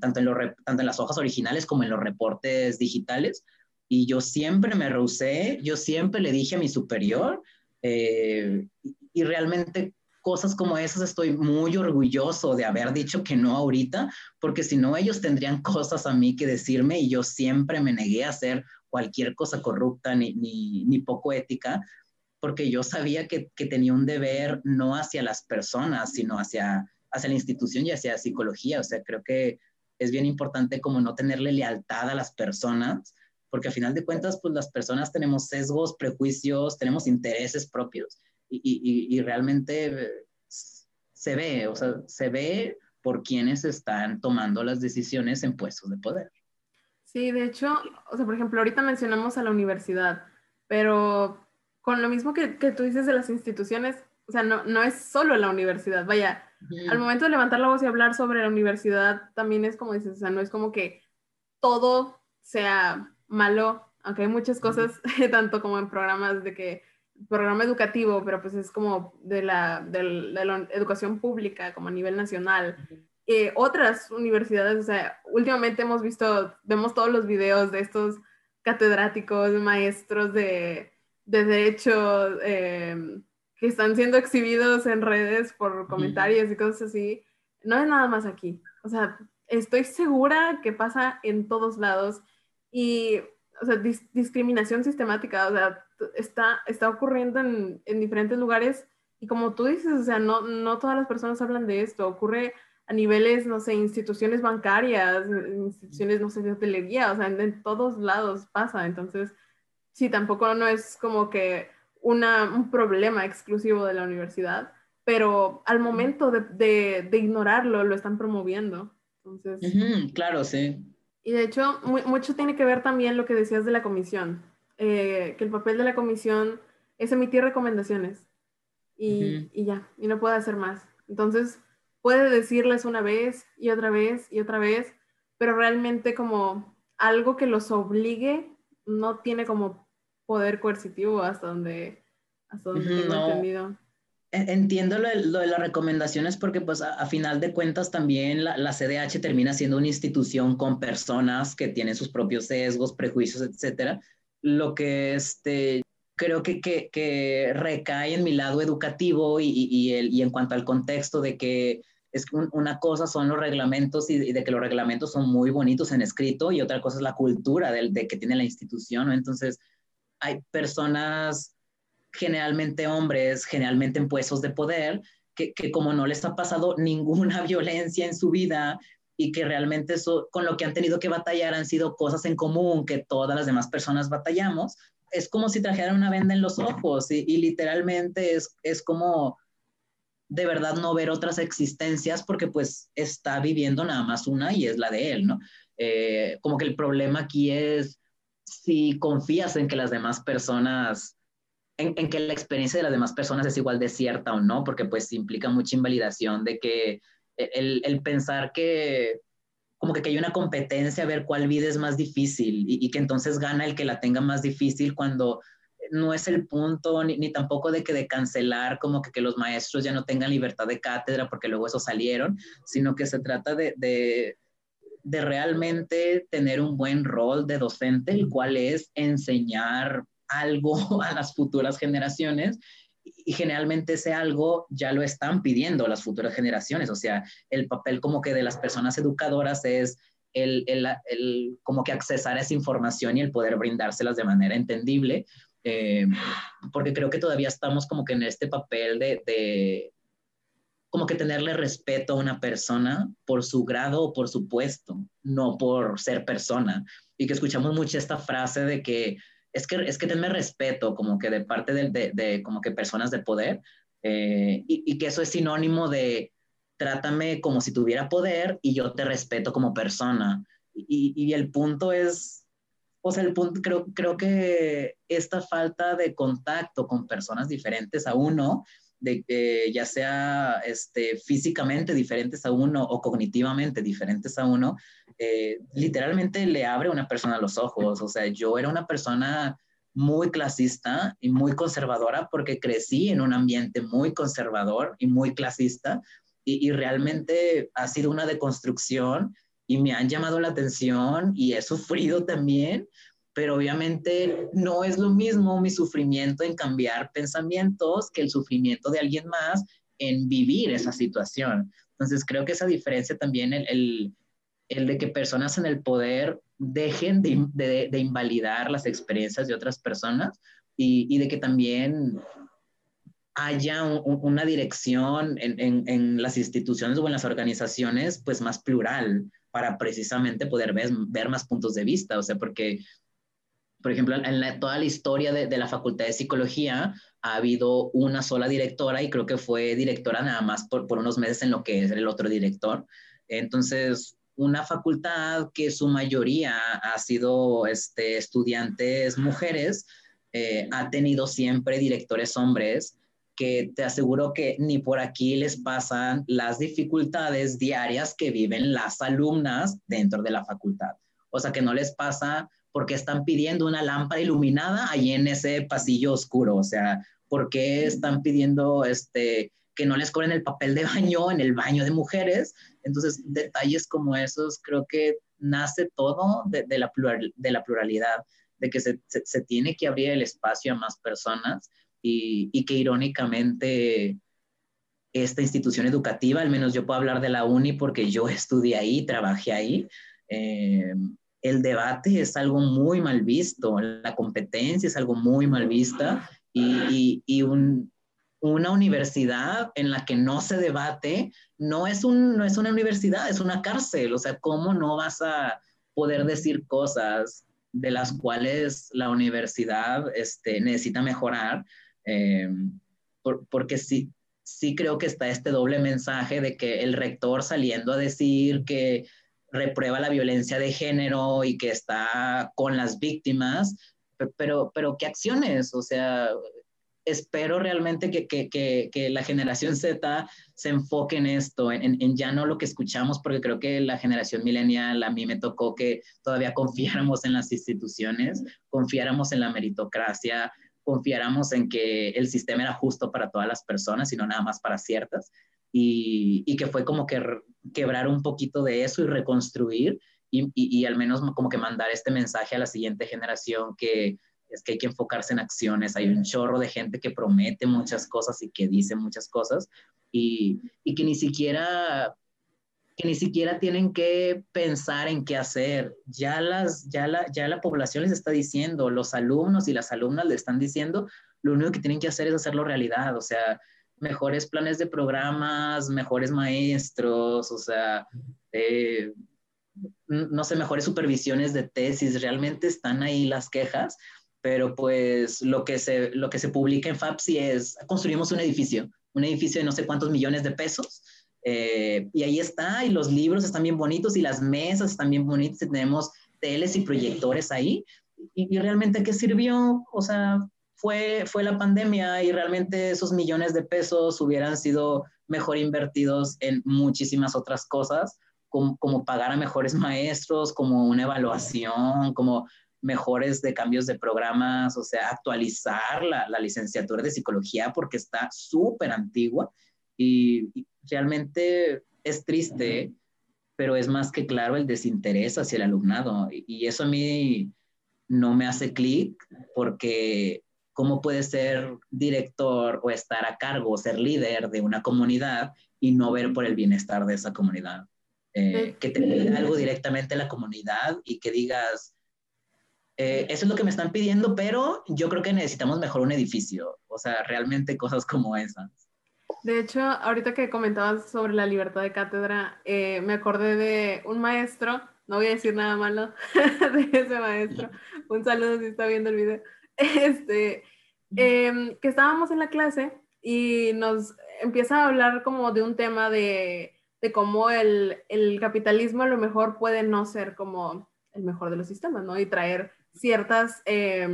tanto, en tanto en las hojas originales como en los reportes digitales. Y yo siempre me rehusé, yo siempre le dije a mi superior, eh, y realmente cosas como esas estoy muy orgulloso de haber dicho que no ahorita, porque si no ellos tendrían [laughs] cosas a mí que decirme y yo siempre me negué a hacer cualquier cosa corrupta ni, ni, ni poco ética, porque yo sabía que, que, tenía un deber no hacia las personas, sino hacia, hacia la institución y hacia psicología. O sea, creo que es bien importante como no tenerle lealtad a las personas porque a final de cuentas, pues las personas tenemos sesgos, prejuicios, tenemos intereses propios y, y, y realmente eh, se ve, o sea, se ve por quienes están tomando las decisiones en puestos de poder. Sí, de hecho, o sea, por ejemplo, ahorita mencionamos a la universidad, pero con lo mismo que, que tú dices de las instituciones, o sea, no, no es solo la universidad, vaya, al momento de levantar la voz y hablar sobre la universidad, también es como dices, o sea, no es como que todo sea malo, aunque hay muchas cosas, [laughs] tanto como en programas de que, programa educativo, pero pues es como de la, de la, educación pública, como a nivel nacional. Eh, otras universidades, o sea, últimamente hemos visto, vemos todos los videos de estos catedráticos, maestros de, de derecho em, que están siendo exhibidos en redes por comentarios y cosas así. No es nada más aquí. O sea, estoy segura que pasa en todos lados y, o sea, discriminación sistemática, o sea, está, está ocurriendo en, en, diferentes lugares y como tú dices, o sea, no, no todas las personas hablan de esto, ocurre a niveles, no sé, instituciones bancarias, instituciones, no sé, de hotelería, o sea, en, todos lados pasa, entonces, sí, tampoco no es como que una, un problema exclusivo de la universidad, pero al momento de, de, de ignorarlo, lo están promoviendo. Entonces, claro, sí. Y de hecho, mucho tiene que ver también lo que decías de la comisión, eh, que el papel de la comisión es emitir recomendaciones y, y, ya, y no puede hacer más. Entonces, puede decirles una vez y otra vez y otra vez, pero realmente como algo que los obligue no tiene como poder coercitivo hasta donde, hasta donde tengo entendido. Entiendo lo de, las recomendaciones porque pues a, final de cuentas también la, la, CDH termina siendo una institución con personas que tienen sus propios sesgos, prejuicios, etcétera, lo que este, creo que, que, que recae en mi lado educativo y, y, el, y en cuanto al contexto de que es que una cosa son los reglamentos y, de que los reglamentos son muy bonitos en escrito y otra cosa es la cultura de, de que tiene la institución, ¿no? Entonces, hay personas, generalmente hombres, generalmente en puestos de poder, que, que, como no les ha pasado [laughs] ninguna violencia en su vida y que realmente eso, con lo que han tenido que batallar han sido cosas en común que todas las demás personas batallamos, es como si trajeran una venda en los ojos y, literalmente es, es como de verdad no ver otras existencias porque pues está viviendo nada más una y es la de él, ¿no? Eh, como que el problema aquí es si confías en que las demás personas, en, que la experiencia de las demás personas es igual de cierta o no, porque pues implica mucha invalidación de que el, el pensar que como que, que, hay una competencia a ver cuál vida es más difícil y, y, que entonces gana el que la tenga más difícil cuando no es el punto, ni, ni, tampoco de que de cancelar como que, que, los maestros ya no tengan libertad de cátedra porque luego eso salieron, sino que se trata de, de, de realmente tener un buen rol de docente, el cual es enseñar algo [laughs] a las futuras generaciones y generalmente ese algo ya lo están pidiendo las futuras generaciones, o sea, el papel como que de las personas educadoras es el, el, el, como que accesar a esa información y el poder brindárselas de manera entendible, eh, porque creo que todavía estamos como que en este papel de, de, como que tenerle respeto a una persona por su grado o por su puesto, no por ser persona. Y que escuchamos mucho esta frase de que es que, es que tenme respeto como que de parte de, de, de como que personas de poder eh, y, y que eso es sinónimo de trátame como si tuviera poder y yo te respeto como persona. Y, y, el punto es, o sea, el punto, creo, creo que esta falta de contacto con personas diferentes a uno, de que ya sea este, físicamente diferentes a uno o cognitivamente diferentes a uno, eh, literalmente le abre a una persona los ojos. O sea, yo era una persona muy clasista y muy conservadora porque crecí en un ambiente muy conservador y muy clasista y, y realmente ha sido una deconstrucción y me han llamado la atención y he sufrido también, pero obviamente no es lo mismo mi sufrimiento en cambiar pensamientos que el sufrimiento de alguien más en vivir esa situación. Entonces creo que esa diferencia también, el, el, el de que personas en el poder dejen de, de, invalidar las experiencias de otras personas y, y de que también haya un, una dirección en, en, las instituciones o en las organizaciones pues más plural, para precisamente poder ver, ver más puntos de vista, o sea, porque, por ejemplo, en toda la historia de, de, la Facultad de Psicología ha habido una sola directora y creo que fue directora nada más por, por unos meses en lo que es el otro director. Entonces, una facultad que su mayoría ha sido este, estudiantes mujeres, eh, ha tenido siempre directores hombres que te aseguro que ni por aquí les pasan las dificultades diarias que viven las alumnas dentro de la facultad. O sea, que no les pasa porque están pidiendo una lámpara iluminada ahí en ese pasillo oscuro. O sea, ¿por qué están pidiendo este, que no les cobren el papel de baño en el baño de mujeres? Entonces, detalles como esos, creo que nace todo de, la, pluralidad, de que se, tiene que abrir el espacio a más personas y, que irónicamente esta institución educativa, al menos yo puedo hablar de la UNI porque yo estudié ahí, trabajé ahí, eh, el debate es algo muy mal visto, la competencia es algo muy mal vista y un, una universidad en la que no se debate no es, un, no es una universidad, es una cárcel. O sea, ¿cómo no vas a poder decir cosas de las cuales la universidad este, necesita mejorar eh, por, porque sí, sí creo que está este doble mensaje de que el rector saliendo a decir que reprueba la violencia de género y que está con las víctimas, pero, pero ¿qué acciones? O sea, espero realmente que, que, que, que, la generación Z se enfoque en esto, en, ya no lo que escuchamos, porque creo que la generación millennial a mí me tocó que todavía confiáramos en las instituciones, confiáramos en la meritocracia, confiáramos en que el sistema era justo para todas las personas y no nada más para ciertas, y, y que fue como que quebrar un poquito de eso y reconstruir y, y, al menos como que mandar este mensaje a la siguiente generación que es que hay que enfocarse en acciones, hay un chorro de gente que promete muchas cosas y que dice muchas cosas, y, y que ni siquiera que ni siquiera tienen que pensar en qué hacer. Ya, las, ya, la, ya la población les está diciendo, los alumnos y las alumnas le están diciendo, lo único que tienen que hacer es hacerlo realidad, o sea, mejores planes de programas, mejores maestros, o sea, eh, no sé, mejores supervisiones de tesis, realmente están ahí las quejas, pero pues lo que se, lo que se publica en FAPSI es, construimos un edificio, un edificio de no sé cuántos millones de pesos, eh, y ahí está, y los libros están bien bonitos, y las mesas están bien bonitas, y tenemos teles y proyectores ahí, y, y realmente ¿qué sirvió? O sea, fue, fue la pandemia y realmente esos millones de pesos hubieran sido mejor invertidos en muchísimas otras cosas, como, como pagar a mejores maestros, como una evaluación, como mejores de cambios de programas, o sea, actualizar la, la licenciatura de psicología porque está súper antigua y, y, realmente es triste, pero es más que claro el desinterés hacia el alumnado y, y eso a mí no me hace clic porque cómo puedes ser director o estar a cargo o ser líder de una comunidad y no ver por el bienestar de esa comunidad. Eh, que te algo directamente a la comunidad y que digas, eh, eso es lo que me están pidiendo, pero yo creo que necesitamos mejor un edificio. O sea, realmente cosas como esas. De hecho, ahorita que comentabas sobre la libertad de cátedra, eh, me acordé de un maestro, no voy a decir nada malo [laughs] de ese maestro, [laughs] un saludo si está viendo el video, [laughs] este, em, que estábamos en la clase y nos empieza a hablar como de un tema de, de cómo el, el, capitalismo a lo mejor puede no ser como el mejor de los sistemas, ¿no? Y traer ciertas, eh,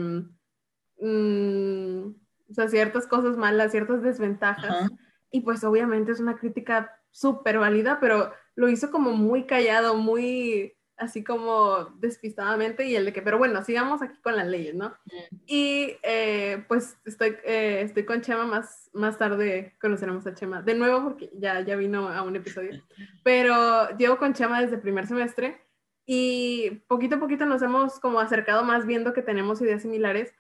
mm, o sea, ciertas cosas malas, ciertas desventajas. Uh -huh. Y pues obviamente es una crítica súper válida, pero lo hizo como muy callado, muy así como despistadamente y el de que, pero bueno, sigamos aquí con las leyes, ¿no? Y eh, pues estoy, eh, estoy con Chema, más, más tarde conoceremos a Chema de nuevo porque ya, ya vino a un episodio, [laughs] pero llevo con Chema desde el primer semestre y poquito a poquito nos hemos como acercado más viendo que tenemos ideas similares.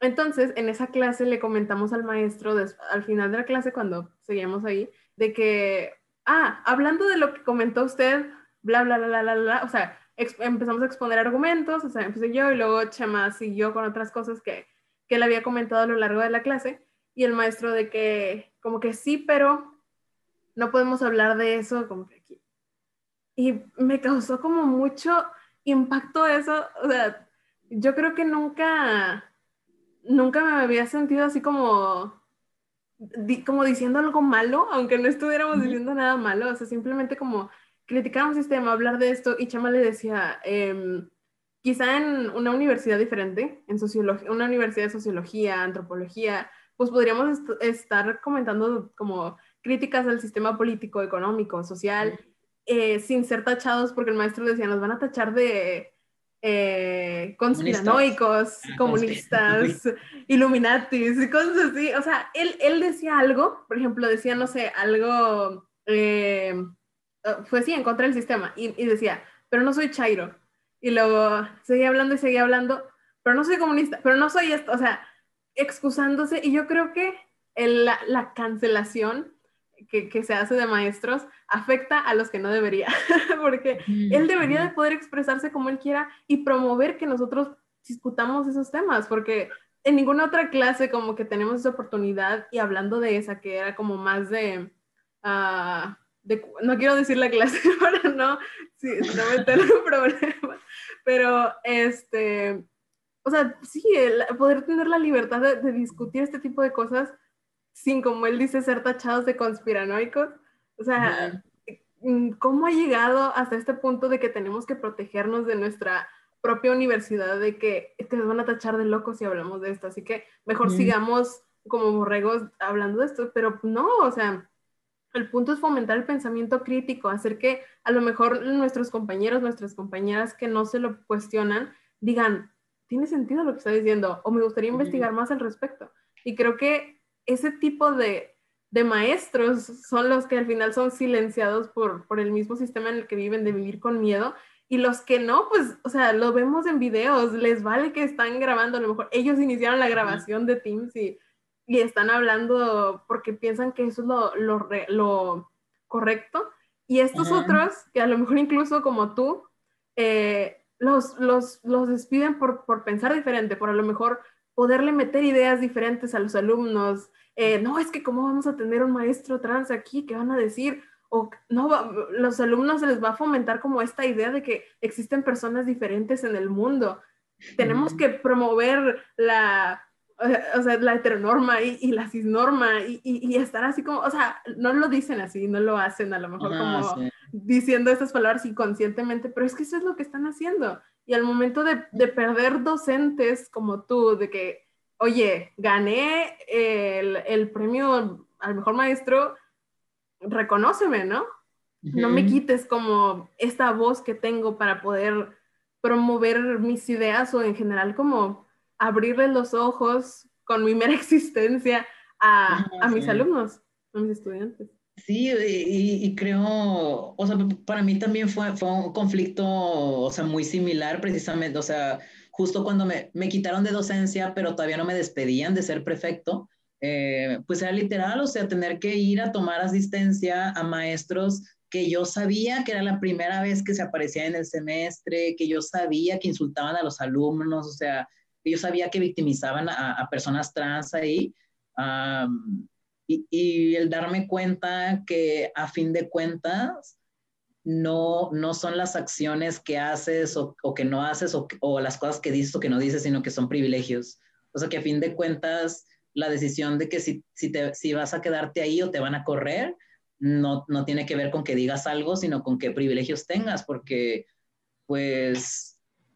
Entonces, en esa clase le comentamos al maestro, al final de la clase, cuando seguíamos ahí, de que, ah, hablando de lo que comentó usted, bla, bla, bla, bla, bla, bla, o sea, empezamos a exponer argumentos, o sea, empecé yo y luego Chema siguió con otras cosas que, que él había comentado a lo largo de la clase y el maestro de que como que sí, pero no podemos hablar de eso como que. Y me causó como mucho impacto eso, o sea, yo creo que nunca, nunca me había sentido así como, como diciendo algo malo, aunque no estuviéramos diciendo nada malo, o sea, simplemente como criticar un sistema, hablar de esto, y Chama le decía, eh, quizá en una universidad diferente, en sociología, una universidad de sociología, antropología, pues podríamos est estar comentando como críticas al sistema político, económico, social, eh, sin ser tachados, porque el maestro decía, nos van a tachar de eh, conspiranoicos, comunistas, comunistas illuminatis y cosas así. O sea, él, él decía algo, por ejemplo, decía, no sé, algo... Eh, fue así, en contra del sistema. Y, y, decía, pero no soy Chairo. Y luego seguía hablando y seguía hablando, pero no soy comunista, pero no soy esto. O sea, excusándose. Y yo creo que el, la, la, cancelación que, que, se hace de maestros afecta a los que no debería. [laughs] Porque él debería de poder expresarse como él quiera y promover que nosotros discutamos esos temas. Porque en ninguna otra clase como que tenemos esa oportunidad y hablando de esa que era como más de... Uh, de, no quiero decir la clase [laughs] para no, sí, no meter un problema, pero este, o sea, sí, el poder tener la libertad de, de, discutir este tipo de cosas sin, como él dice, ser tachados de conspiranoicos, o sea, yeah. ¿cómo ha llegado hasta este punto de que tenemos que protegernos de nuestra propia universidad, de que, nos van a tachar de locos si hablamos de esto, así que mejor sigamos como borregos hablando de esto, pero no, o sea, el punto es fomentar el pensamiento crítico, hacer que a lo mejor nuestros compañeros, nuestras compañeras que no se lo cuestionan, digan, tiene sentido lo que está diciendo, o me gustaría investigar más al respecto. Y creo que ese tipo de, de maestros son los que al final son silenciados por, por el mismo sistema en el que viven, de vivir con miedo. Y los que no, pues, o sea, lo vemos en videos, les vale que están grabando, a lo mejor ellos iniciaron la grabación de Teams y y están hablando porque piensan que eso es lo, lo, lo correcto. Y estos otros, que a lo mejor incluso como tú, eh, los, los, los, despiden por, por, pensar diferente, por a lo mejor poderle meter ideas diferentes a los alumnos. Eh, no, es que cómo vamos a tener un maestro trans aquí, ¿qué van a decir? O no, los alumnos se les va a fomentar como esta idea de que existen personas diferentes en el mundo. Tenemos que promover la, o sea, la heteronorma y, y la cisnorma y, y, estar así como, o sea, no lo dicen así, no lo hacen a lo mejor como diciendo estas palabras inconscientemente, pero es que eso es lo que están haciendo. Y al momento de, de perder docentes como tú, de que, oye, gané el, el premio al mejor maestro, reconóceme, ¿no? No me quites como esta voz que tengo para poder promover mis ideas o en general como abrirles los ojos con mi mera [laughs] existencia a, a mis alumnos, a mis estudiantes. Sí, y, creo, o sea, para mí también fue, fue un conflicto, o sea, muy similar precisamente, o sea, justo cuando me, me quitaron de docencia, pero todavía no me despedían de ser prefecto, eh, pues era literal, o sea, tener que ir a tomar asistencia a maestros que yo sabía que era la primera vez que se aparecía en el semestre, que yo sabía que insultaban a los alumnos, o sea, que yo sabía que victimizaban a, personas trans ahí. Y, el darme cuenta que a fin de cuentas no, no son las acciones que haces o, o que no haces o, o, las cosas que dices o que no dices, sino que son privilegios. O sea que a fin de cuentas la decisión de que si, si, te, si vas a quedarte ahí o te van a correr, no, no tiene que ver con que digas algo, sino con qué privilegios tengas, porque pues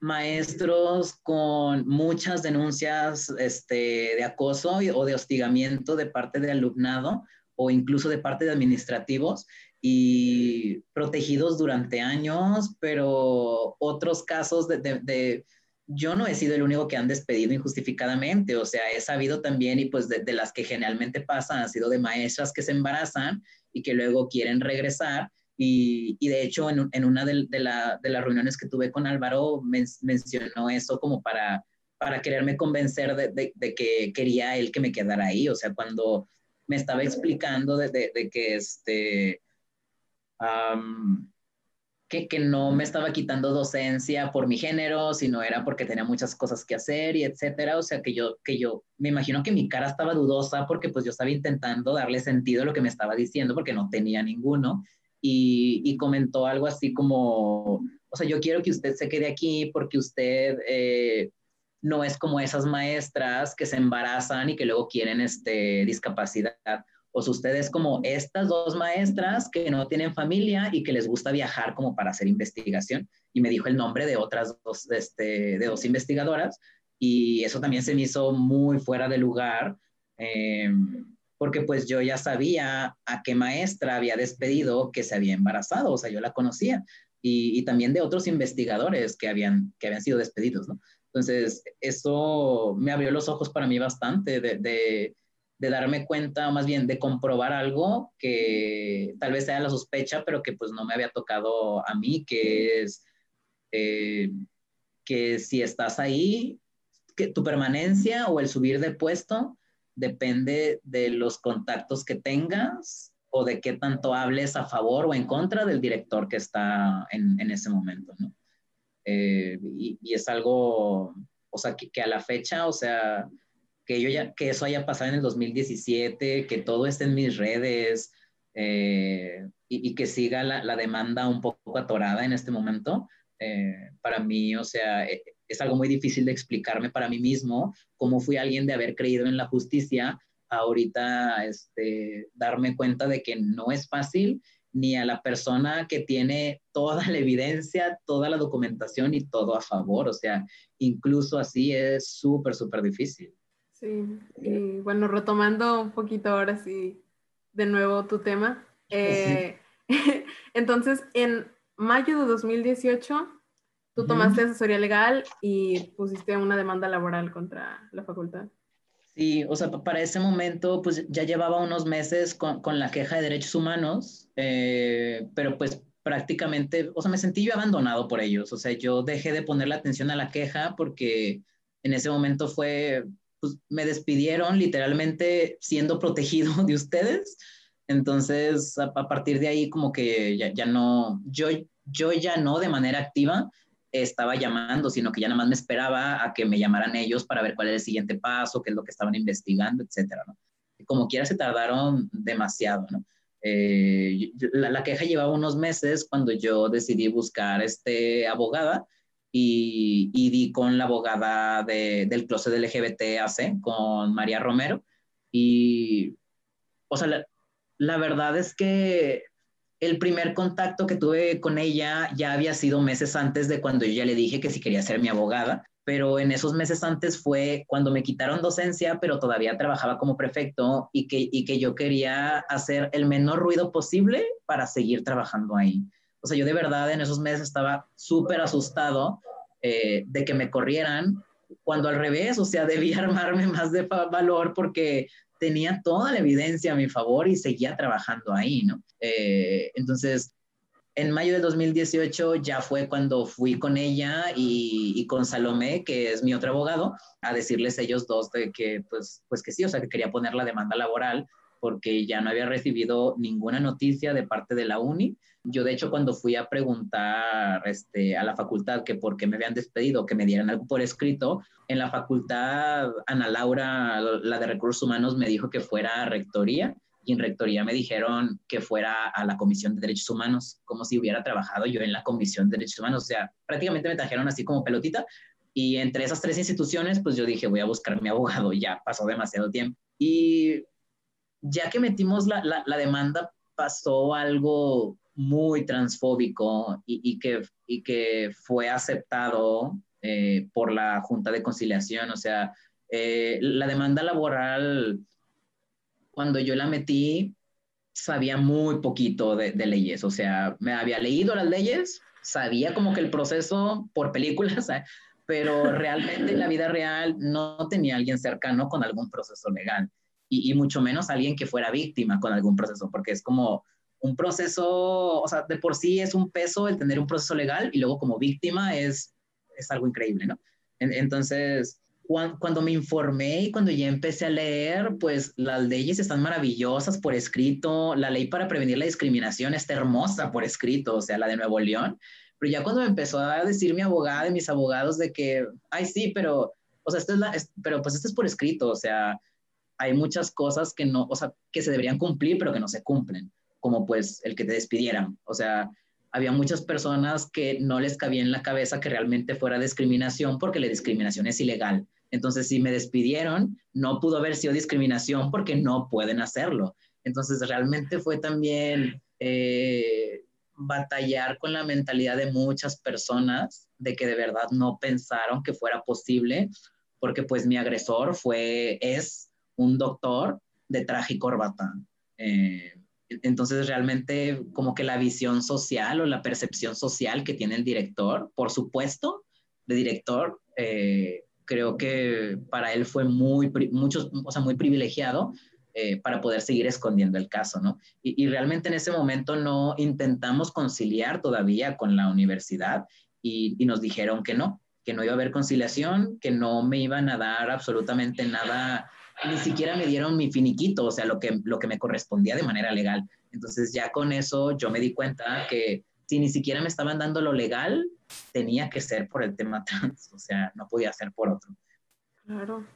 maestros con muchas denuncias este, de acoso o de hostigamiento de parte de alumnado o incluso de parte de administrativos y protegidos durante años, pero otros casos de, de, yo no he sido el único que han despedido injustificadamente, o sea, he sabido también y pues de, de las que generalmente pasan, han sido de maestras que se embarazan y que luego quieren regresar y, y, de hecho, en, en una de, de, la, de, las reuniones que tuve con Álvaro, mencionó eso como para, para quererme convencer de, de, que quería él que me quedara ahí. O sea, cuando me estaba explicando de, que, este, um, que, que, no me estaba quitando docencia por mi género, sino era porque tenía muchas cosas que hacer y etcétera. O sea, que yo, que yo me imagino que mi cara estaba dudosa porque pues yo estaba intentando darle sentido a lo que me estaba diciendo porque no tenía ninguno y, comentó algo así como, o sea, yo quiero que usted se quede aquí porque usted eh, no es como esas maestras que se embarazan y que luego quieren este, discapacidad. O sea, usted es como estas dos maestras que no tienen familia y que les gusta viajar como para hacer investigación. Y me dijo el nombre de otras dos, este, dos investigadoras y eso también se me hizo muy fuera de lugar. Eh, porque pues yo ya sabía a qué maestra había despedido que se había embarazado, o sea, yo la conocía, y, también de otros investigadores que habían, que habían sido despedidos, ¿no? Entonces, eso me abrió los ojos para mí bastante de, de, de, darme cuenta, más bien de comprobar algo que tal vez sea la sospecha, pero que pues no me había tocado a mí, que es eh, que si estás ahí, que tu permanencia o el subir de puesto depende de los contactos que tengas o de qué tanto hables a favor o en contra del director que está en, en ese momento, ¿no? Eh, y, y, es algo, o sea, que, que, a la fecha, o sea, que, yo ya, que eso haya pasado en el 2017, que todo esté en mis redes eh, y, y, que siga la, la, demanda un poco atorada en este momento, eh, para mí, o sea, es algo muy difícil de explicarme para mí mismo, cómo fui alguien de haber creído en la justicia, ahorita este, darme cuenta de que no es fácil ni a la persona que tiene toda la evidencia, toda la documentación y todo a favor. O sea, incluso así es súper, súper difícil. Sí, y bueno, retomando un poquito ahora sí, de nuevo tu tema. Eh, [laughs] entonces, en mayo de 2018 Tú tomaste asesoría legal y pusiste una demanda laboral contra la facultad. Sí, o sea, para ese momento, pues ya llevaba unos meses con, con la queja de derechos humanos, eh, pero pues prácticamente, o sea, me sentí yo abandonado por ellos. O sea, yo dejé de ponerle atención a la queja porque en ese momento fue, pues me despidieron literalmente siendo protegido [laughs] de ustedes. Entonces, a, partir de ahí, como que ya, ya, no, yo, yo ya no de manera activa estaba llamando, sino que ya nada más me esperaba a que me llamaran ellos para ver cuál era el siguiente paso, qué es lo que estaban investigando, etcétera, ¿no? Como quiera se tardaron demasiado. Eh, la, queja llevaba unos meses cuando yo decidí buscar este abogada y, y di con la abogada de, del closet LGBT AC, con María Romero. Y, o sea, la verdad es que el primer contacto que tuve con ella ya había sido meses antes de cuando yo ya le dije que si quería ser mi abogada pero en esos meses antes fue cuando me quitaron docencia, pero todavía trabajaba como prefecto y que, y que yo quería hacer el menor ruido posible para seguir trabajando ahí. O sea, yo de verdad en esos meses estaba súper asustado eh, de que me corrieran, cuando al revés, o sea, [laughs] debía armarme más de valor porque tenía toda la evidencia a mi favor y seguía trabajando ahí, ¿no? Eh, entonces, en mayo de 2018 ya fue cuando fui con ella y, con Salomé, que es mi otro abogado, a decirles ellos dos de que, pues, pues que sí, o sea, que quería poner la demanda laboral porque ya no había recibido ninguna noticia de parte de la uni. Yo, de hecho, cuando fui a preguntar este, a la facultad que por qué me habían despedido, que me dieran algo por escrito, en la facultad, Ana Laura, la de recursos humanos, me dijo que fuera a rectoría y en rectoría me dijeron que fuera a la Comisión de Derechos Humanos, como si hubiera trabajado yo en la Comisión de Derechos Humanos. O sea, prácticamente me trajeron así como pelotita. Y entre esas tres instituciones, pues yo dije, voy a buscar mi abogado. Ya pasó demasiado tiempo. Y ya que metimos la, la, demanda, pasó algo muy transfóbico y, y, que, y que fue aceptado eh, por la Junta de Conciliación. O sea, eh, la demanda laboral cuando yo la metí, sabía muy poquito de, leyes, o sea, me había leído las leyes, sabía como que el proceso por películas, [laughs] pero realmente en la vida real no tenía alguien cercano con algún proceso legal y, mucho menos alguien que fuera víctima con algún proceso, porque es como un proceso, o sea, de por sí es un peso el tener un proceso legal y luego como víctima es, es algo increíble, ¿no? entonces, cuando, me informé y cuando ya empecé a leer, pues las leyes están maravillosas por escrito, la ley para prevenir la discriminación está hermosa por escrito, o sea, la de Nuevo León, pero ya cuando me empezó a decir mi abogada y mis abogados de que, ay, sí, pero, o sea, esto es la, pero pues esto es por escrito, o sea, hay muchas cosas que no, o sea, que se deberían cumplir, pero que no se cumplen, como pues el que te despidieran, o sea, había muchas personas que no les cabía en la cabeza que realmente fuera discriminación porque la discriminación es ilegal. Entonces, si me despidieron, no pudo haber sido discriminación porque no pueden hacerlo. Entonces, realmente fue también eh, batallar con la mentalidad de muchas personas de que de verdad no pensaron que fuera posible, porque pues mi agresor fue, es un doctor de traje y. Eh, entonces, realmente como que la visión social o la percepción social que tiene el director, por supuesto, de director, eh, creo que para él fue muy, mucho, o sea, muy privilegiado eh, para poder seguir escondiendo el caso, ¿no? Y, realmente en ese momento no intentamos conciliar todavía con la universidad y, y, nos dijeron que no, que no iba a haber conciliación, que no me iban a dar absolutamente nada, ni siquiera me dieron mi finiquito, o sea, lo que, lo que me correspondía de manera legal. Entonces ya con eso yo me di cuenta que si ni siquiera me estaban dando lo legal, tenía que ser por el tema [laughs] trans, o sea, no podía ser por otro. Claro.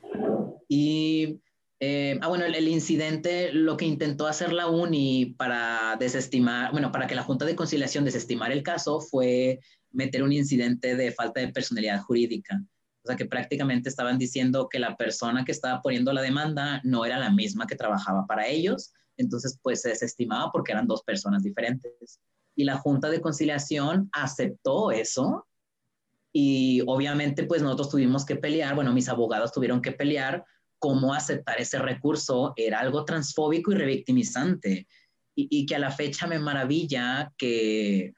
Y, eh, ah, bueno, el, incidente, lo que intentó hacer la UNI para desestimar, bueno, para que la Junta de Conciliación desestimara el caso fue meter un incidente de falta de personalidad jurídica. O sea, que prácticamente estaban diciendo que la persona que estaba poniendo la demanda no era la misma que trabajaba para ellos, entonces pues se desestimaba porque eran dos personas diferentes y la Junta de Conciliación aceptó eso. Y obviamente pues nosotros tuvimos que pelear, bueno, mis abogados tuvieron que pelear cómo aceptar ese recurso, era algo transfóbico y revictimizante. Y, y que a la fecha me maravilla que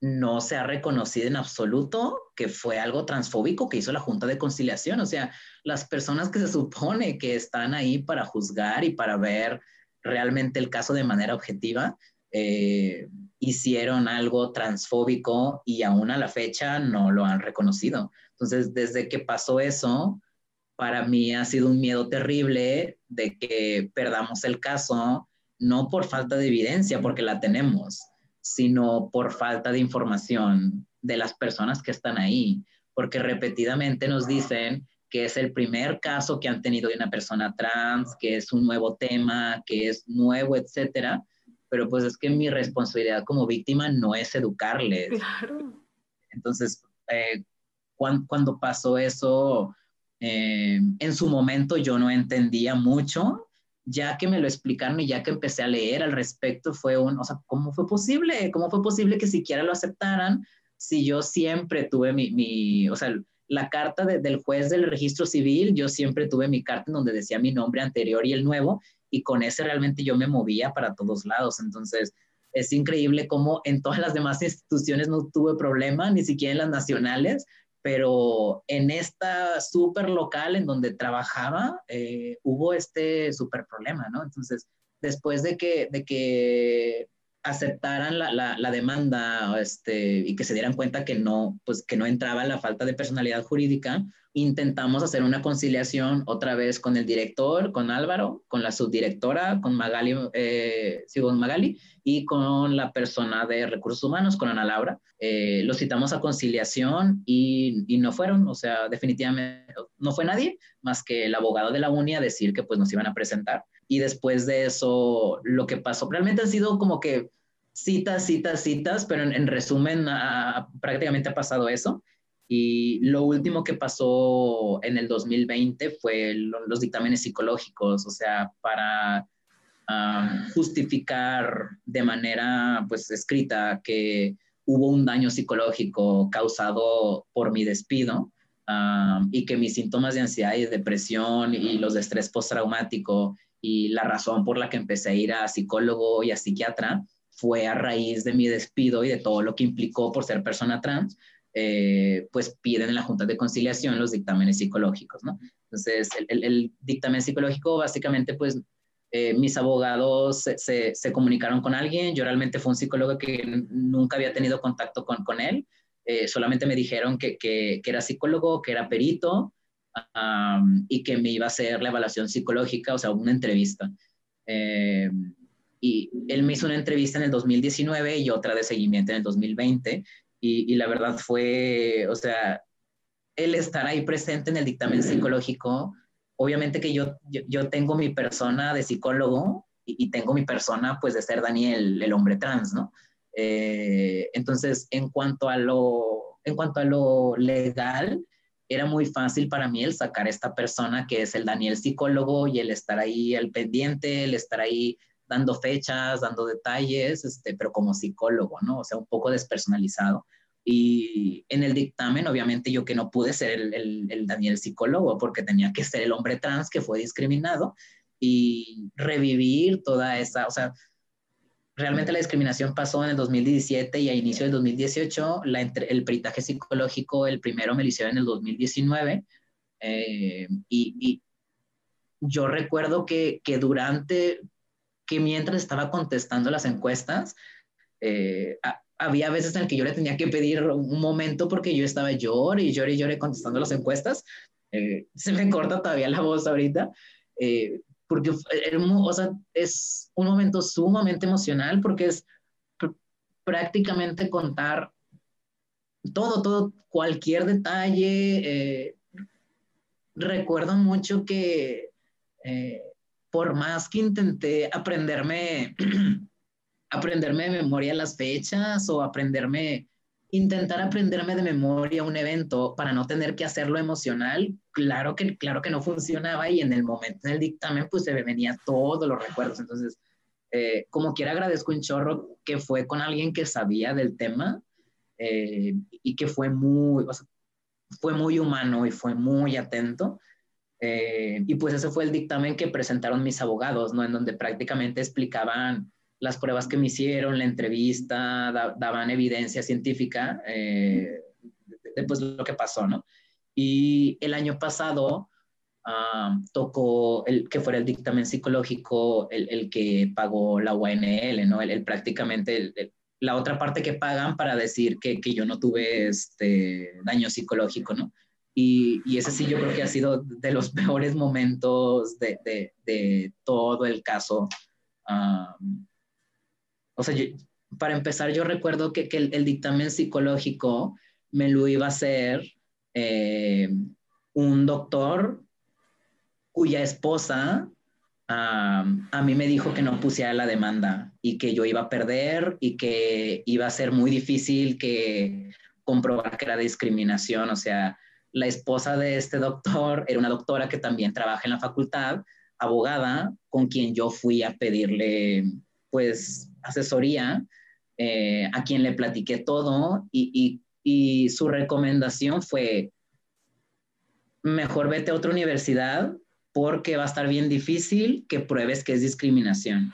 no se ha reconocido en absoluto que fue algo transfóbico que hizo la Junta de Conciliación. O sea, las personas que se supone que están ahí para juzgar y para ver realmente el caso de manera objetiva, eh, hicieron algo transfóbico y aún a la fecha no lo han reconocido. Entonces, desde que pasó eso, para mí ha sido un miedo terrible de que perdamos el caso, no por falta de evidencia, porque la tenemos, sino por falta de información de las personas que están ahí, porque repetidamente nos dicen que es el primer caso que han tenido de una persona trans, que es un nuevo tema, que es nuevo, etcétera. Pero pues es que mi responsabilidad como víctima no es educarles. Claro. Entonces, eh, cuando, pasó eso, eh, en su momento yo no entendía mucho, ya que me lo explicaron y ya que empecé a leer al respecto, fue un, o sea, ¿cómo fue posible? ¿Cómo fue posible que siquiera lo aceptaran si yo siempre tuve mi, mi o sea, la carta del juez del registro civil, yo siempre tuve mi carta en donde decía mi nombre anterior y el nuevo, y con ese realmente yo me movía para todos lados. Entonces, es increíble cómo en todas las demás instituciones no tuve problema, ni siquiera en las nacionales, pero en esta súper local en donde trabajaba eh, hubo este súper problema, ¿no? Entonces, después de que, de que aceptaran la, la, demanda este, y que se dieran cuenta que no, pues, que no entraba la falta de personalidad jurídica, intentamos hacer una conciliación otra vez con el director, con Álvaro, con la subdirectora, con Magali, eh, sí, con Magali y con la persona de recursos humanos, con Ana Laura. Eh, los citamos a conciliación y, y, no fueron, o sea, definitivamente no fue nadie más que el abogado de la UNI a decir que pues nos iban a presentar y después de eso lo que pasó. Realmente han sido como que citas, citas, citas, pero en, resumen prácticamente ha pasado eso. Y lo último que pasó en el 2020 fue los dictámenes psicológicos, o sea, para justificar de manera pues escrita que hubo un daño psicológico causado por mi despido y que mis síntomas de ansiedad y depresión y los de estrés postraumático y la razón por la que empecé a ir a psicólogo y a psiquiatra fue a raíz de mi despido y de todo lo que implicó por ser persona trans, eh, pues piden en la Junta de Conciliación los dictámenes psicológicos, ¿no? Entonces, el, dictamen psicológico, básicamente, pues eh, mis abogados se, se, comunicaron con alguien, yo realmente fue un psicólogo que nunca había tenido contacto con, con él, eh, solamente me dijeron que, que, era psicólogo, que era perito, y que me iba a hacer la evaluación psicológica, o sea, una entrevista. Eh, y él me hizo una entrevista en el 2019 y otra de seguimiento en el 2020. Y, y, la verdad fue, o sea, el estar ahí presente en el dictamen psicológico, obviamente que yo, yo, tengo mi persona de psicólogo y, tengo mi persona pues de ser Daniel, el hombre trans, ¿no? Eh, entonces, en cuanto a lo, en cuanto a lo legal, era muy fácil para mí el sacar a esta persona que es el Daniel psicólogo y el estar ahí al pendiente, el estar ahí dando fechas, dando detalles, este, pero como psicólogo, ¿no? O sea, un poco despersonalizado. Y en el dictamen, obviamente, yo que no pude ser el, el Daniel psicólogo porque tenía que ser el hombre trans que fue discriminado y revivir toda esa, o sea, realmente la discriminación pasó en el 2017 y a inicio del 2018. La, el peritaje psicológico, el primero me lo hicieron en el 2019. Eh, y, yo recuerdo que, que, durante, que mientras estaba contestando las encuestas, eh, había veces en el que yo le tenía que pedir un momento porque yo estaba llorando y lloré y lloré contestando las encuestas. Eh, se me corta todavía la voz ahorita, porque o sea, es un momento sumamente emocional porque es prácticamente contar todo, todo, cualquier detalle. Eh, recuerdo mucho que eh, por más que intenté aprenderme, [clears throat] aprenderme de memoria las fechas o aprenderme intentar aprenderme de memoria un evento para no tener que hacerlo emocional, claro que, claro que no funcionaba y en el momento del dictamen pues se me venía todos los recuerdos. Entonces, eh, como quiera agradezco un chorro que fue con alguien que sabía del tema eh, y que fue muy, fue muy humano y fue muy atento. Eh, y pues ese fue el dictamen que presentaron mis abogados, ¿no? En donde prácticamente explicaban las pruebas que me hicieron, la entrevista, daban evidencia científica eh, de, pues, lo que pasó, ¿no? Y el año pasado ah, tocó el que fuera el dictamen psicológico, el, el que pagó la UNL, ¿no? El, prácticamente la otra parte que pagan para decir que, que, yo no tuve este daño psicológico, ¿no? Y, y, ese sí yo creo que ha sido de los [laughs] peores momentos de, de, de todo el caso. O sea, para empezar, yo recuerdo que, que el, dictamen psicológico me lo iba a hacer eh, un doctor cuya esposa a mí me dijo que no pusiera la demanda y que yo iba a perder y que iba a ser muy difícil que comprobar que era discriminación. O sea, la esposa de este doctor era una doctora que también trabaja en la facultad, abogada, con quien yo fui a pedirle, pues, asesoría, eh, a quien le platiqué todo y, y su recomendación fue, mejor vete a otra universidad porque va a estar bien difícil que pruebes que es discriminación.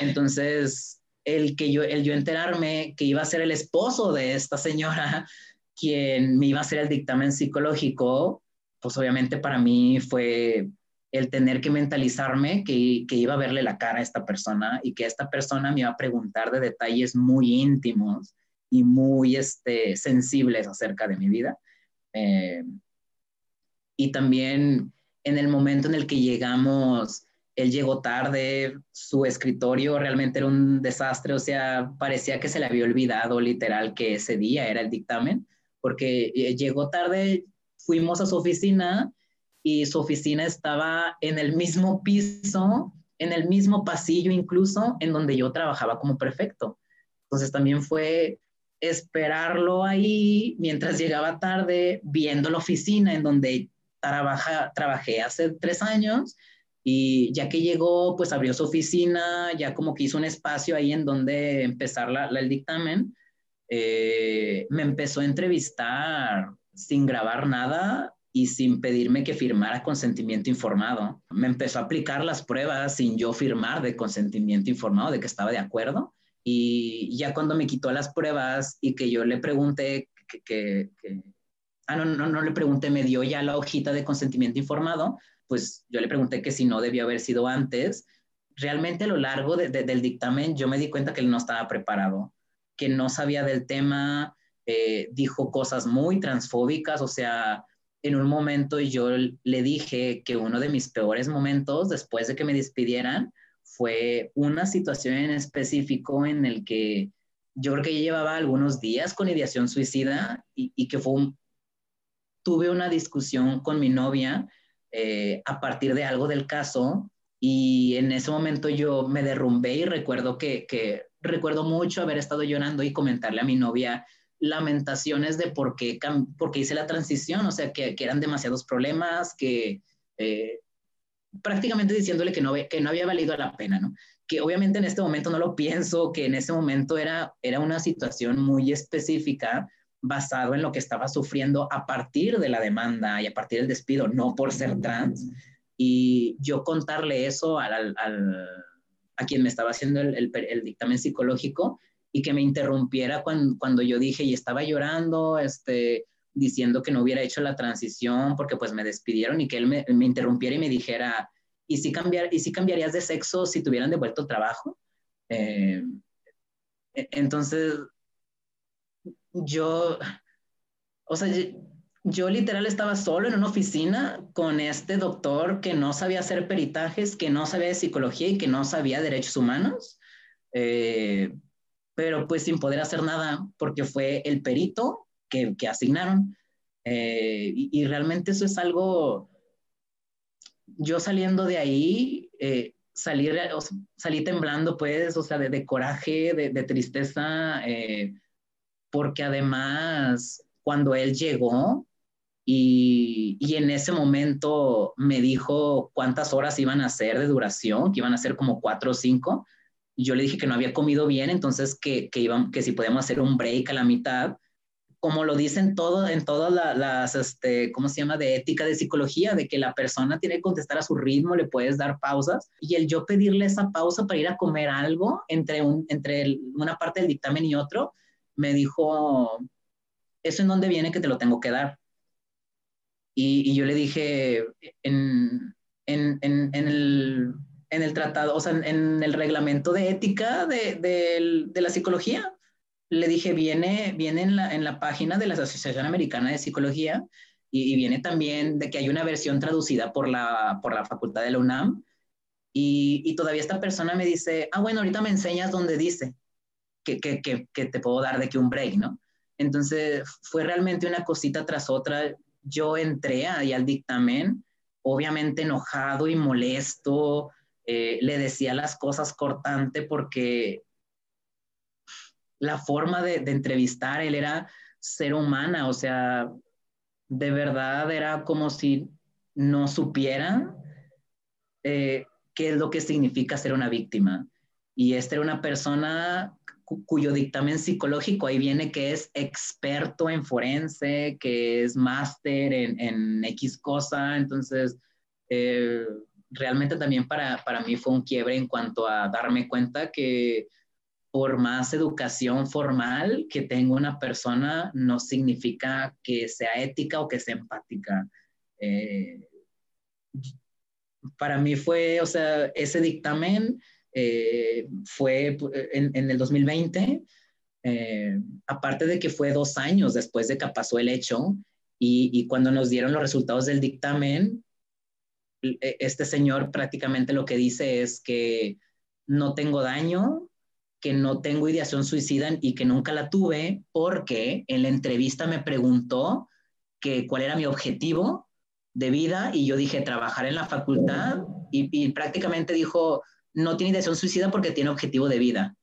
Entonces, el que yo, el yo enterarme que iba a ser el esposo de esta señora quien me iba a hacer el dictamen psicológico, pues obviamente para mí fue el tener que mentalizarme que, que, iba a verle la cara a esta persona y que esta persona me iba a preguntar de detalles muy íntimos y muy este, sensibles acerca de mi vida. Eh, y también en el momento en el que llegamos, él llegó tarde, su escritorio realmente era un desastre, o sea, parecía que se le había olvidado literal que ese día era el dictamen, porque eh, llegó tarde, fuimos a su oficina y su oficina estaba en el mismo piso, en el mismo pasillo incluso, en donde yo trabajaba como prefecto. Entonces también fue esperarlo ahí mientras llegaba tarde, viendo la oficina en donde trabaja, trabajé hace tres años y ya que llegó, pues abrió su oficina, ya como que hizo un espacio ahí en donde empezar la, el dictamen. Eh, me empezó a entrevistar sin grabar nada y sin pedirme que firmara consentimiento informado. Me empezó a aplicar las pruebas sin yo firmar de consentimiento informado, de que estaba de acuerdo. Y ya cuando me quitó las pruebas y que yo le pregunté que, que, que ah, no, no, no le pregunté, me dio ya la hojita de consentimiento informado, pues yo le pregunté que si no debió haber sido antes. Realmente a lo largo del dictamen yo me di cuenta que él no estaba preparado, que no sabía del tema, eh, dijo cosas muy transfóbicas, o sea, en un momento yo le dije que uno de mis peores momentos después de que me despidieran fue una situación en específico en el que yo creo que llevaba algunos días con ideación suicida y, y que fue un, tuve una discusión con mi novia eh, a partir de algo del caso y en ese momento yo me derrumbé y recuerdo que, que recuerdo mucho haber estado llorando y comentarle a mi novia lamentaciones de por qué, por qué hice la transición, o sea, que, que eran demasiados problemas, que eh, prácticamente diciéndole que no, que no había valido la pena, ¿no? Que obviamente en este momento no lo pienso, que en ese momento era, era una situación muy específica, basado en lo que estaba sufriendo a partir de la demanda y a partir del despido, no por ser trans. Y yo contarle eso al, al, a quien me estaba haciendo el, el, dictamen psicológico y que me interrumpiera cuando, cuando yo dije y estaba llorando, este, diciendo que no hubiera hecho la transición porque pues me despidieron y que él me, me interrumpiera y me dijera, ¿y si, cambiar, ¿y si cambiarías de sexo si te hubieran devuelto el trabajo? Eh, e, entonces, yo, o sea, yo, literal estaba solo en una oficina con este doctor que no sabía hacer peritajes, que no sabía de psicología y que no sabía derechos humanos, eh, pero pues sin poder hacer nada porque fue el perito que, que asignaron. Eh, y, realmente eso es algo, yo saliendo de ahí, eh, salí, salí temblando pues, o sea, de, de coraje, de, de tristeza porque además cuando él llegó y, y, en ese momento me dijo cuántas horas iban a ser de duración, que iban a ser como cuatro o cinco, yo le dije que no había comido bien, entonces que, que, iban, que si podíamos hacer un break a la mitad, como lo dicen todo, en todas las, este, ¿cómo se llama?, de ética de psicología, de que la persona tiene que contestar a su ritmo, le puedes dar pausas, y el yo pedirle esa pausa para ir a comer algo entre, un, entre una parte del dictamen y otro, me dijo, ¿eso en dónde viene que te lo tengo que dar? Y, yo le dije, en, en, en, el, en, el, tratado, o sea, en, el reglamento de ética de, de, de, la psicología, le dije, viene, viene en, la, en la página de la Asociación Americana de Psicología y, viene también de que hay una versión traducida por la, por la facultad de la UNAM y, y, todavía esta persona me dice, ah, bueno, ahorita me enseñas donde dice que, que, que, que te puedo dar de que un break, ¿no? Entonces fue realmente una cosita tras otra. Yo entré ahí al dictamen, obviamente enojado y molesto, eh, le decía las cosas cortante porque la forma de, de entrevistar, él era ser humana, o sea, de verdad era como si no supiera eh, qué es lo que significa ser una víctima. Y esta era una persona cuyo dictamen psicológico ahí viene que es experto en forense, que es máster en, X cosa. Entonces, eh, realmente también para, para mí fue un quiebre en cuanto a darme cuenta que por más educación formal que tenga una persona, no significa que sea ética o que sea empática. Eh, para mí fue, o sea, ese dictamen eh, fue en, el 2020, eh, aparte de que fue dos años después de que pasó el hecho, y, y cuando nos dieron los resultados del dictamen, este señor prácticamente lo que dice es que no tengo daño, que no tengo ideación suicida y que nunca la tuve porque en la entrevista me preguntó que cuál era mi objetivo de vida y yo dije trabajar en la facultad y, prácticamente dijo no tiene ideación suicida porque tiene objetivo de vida.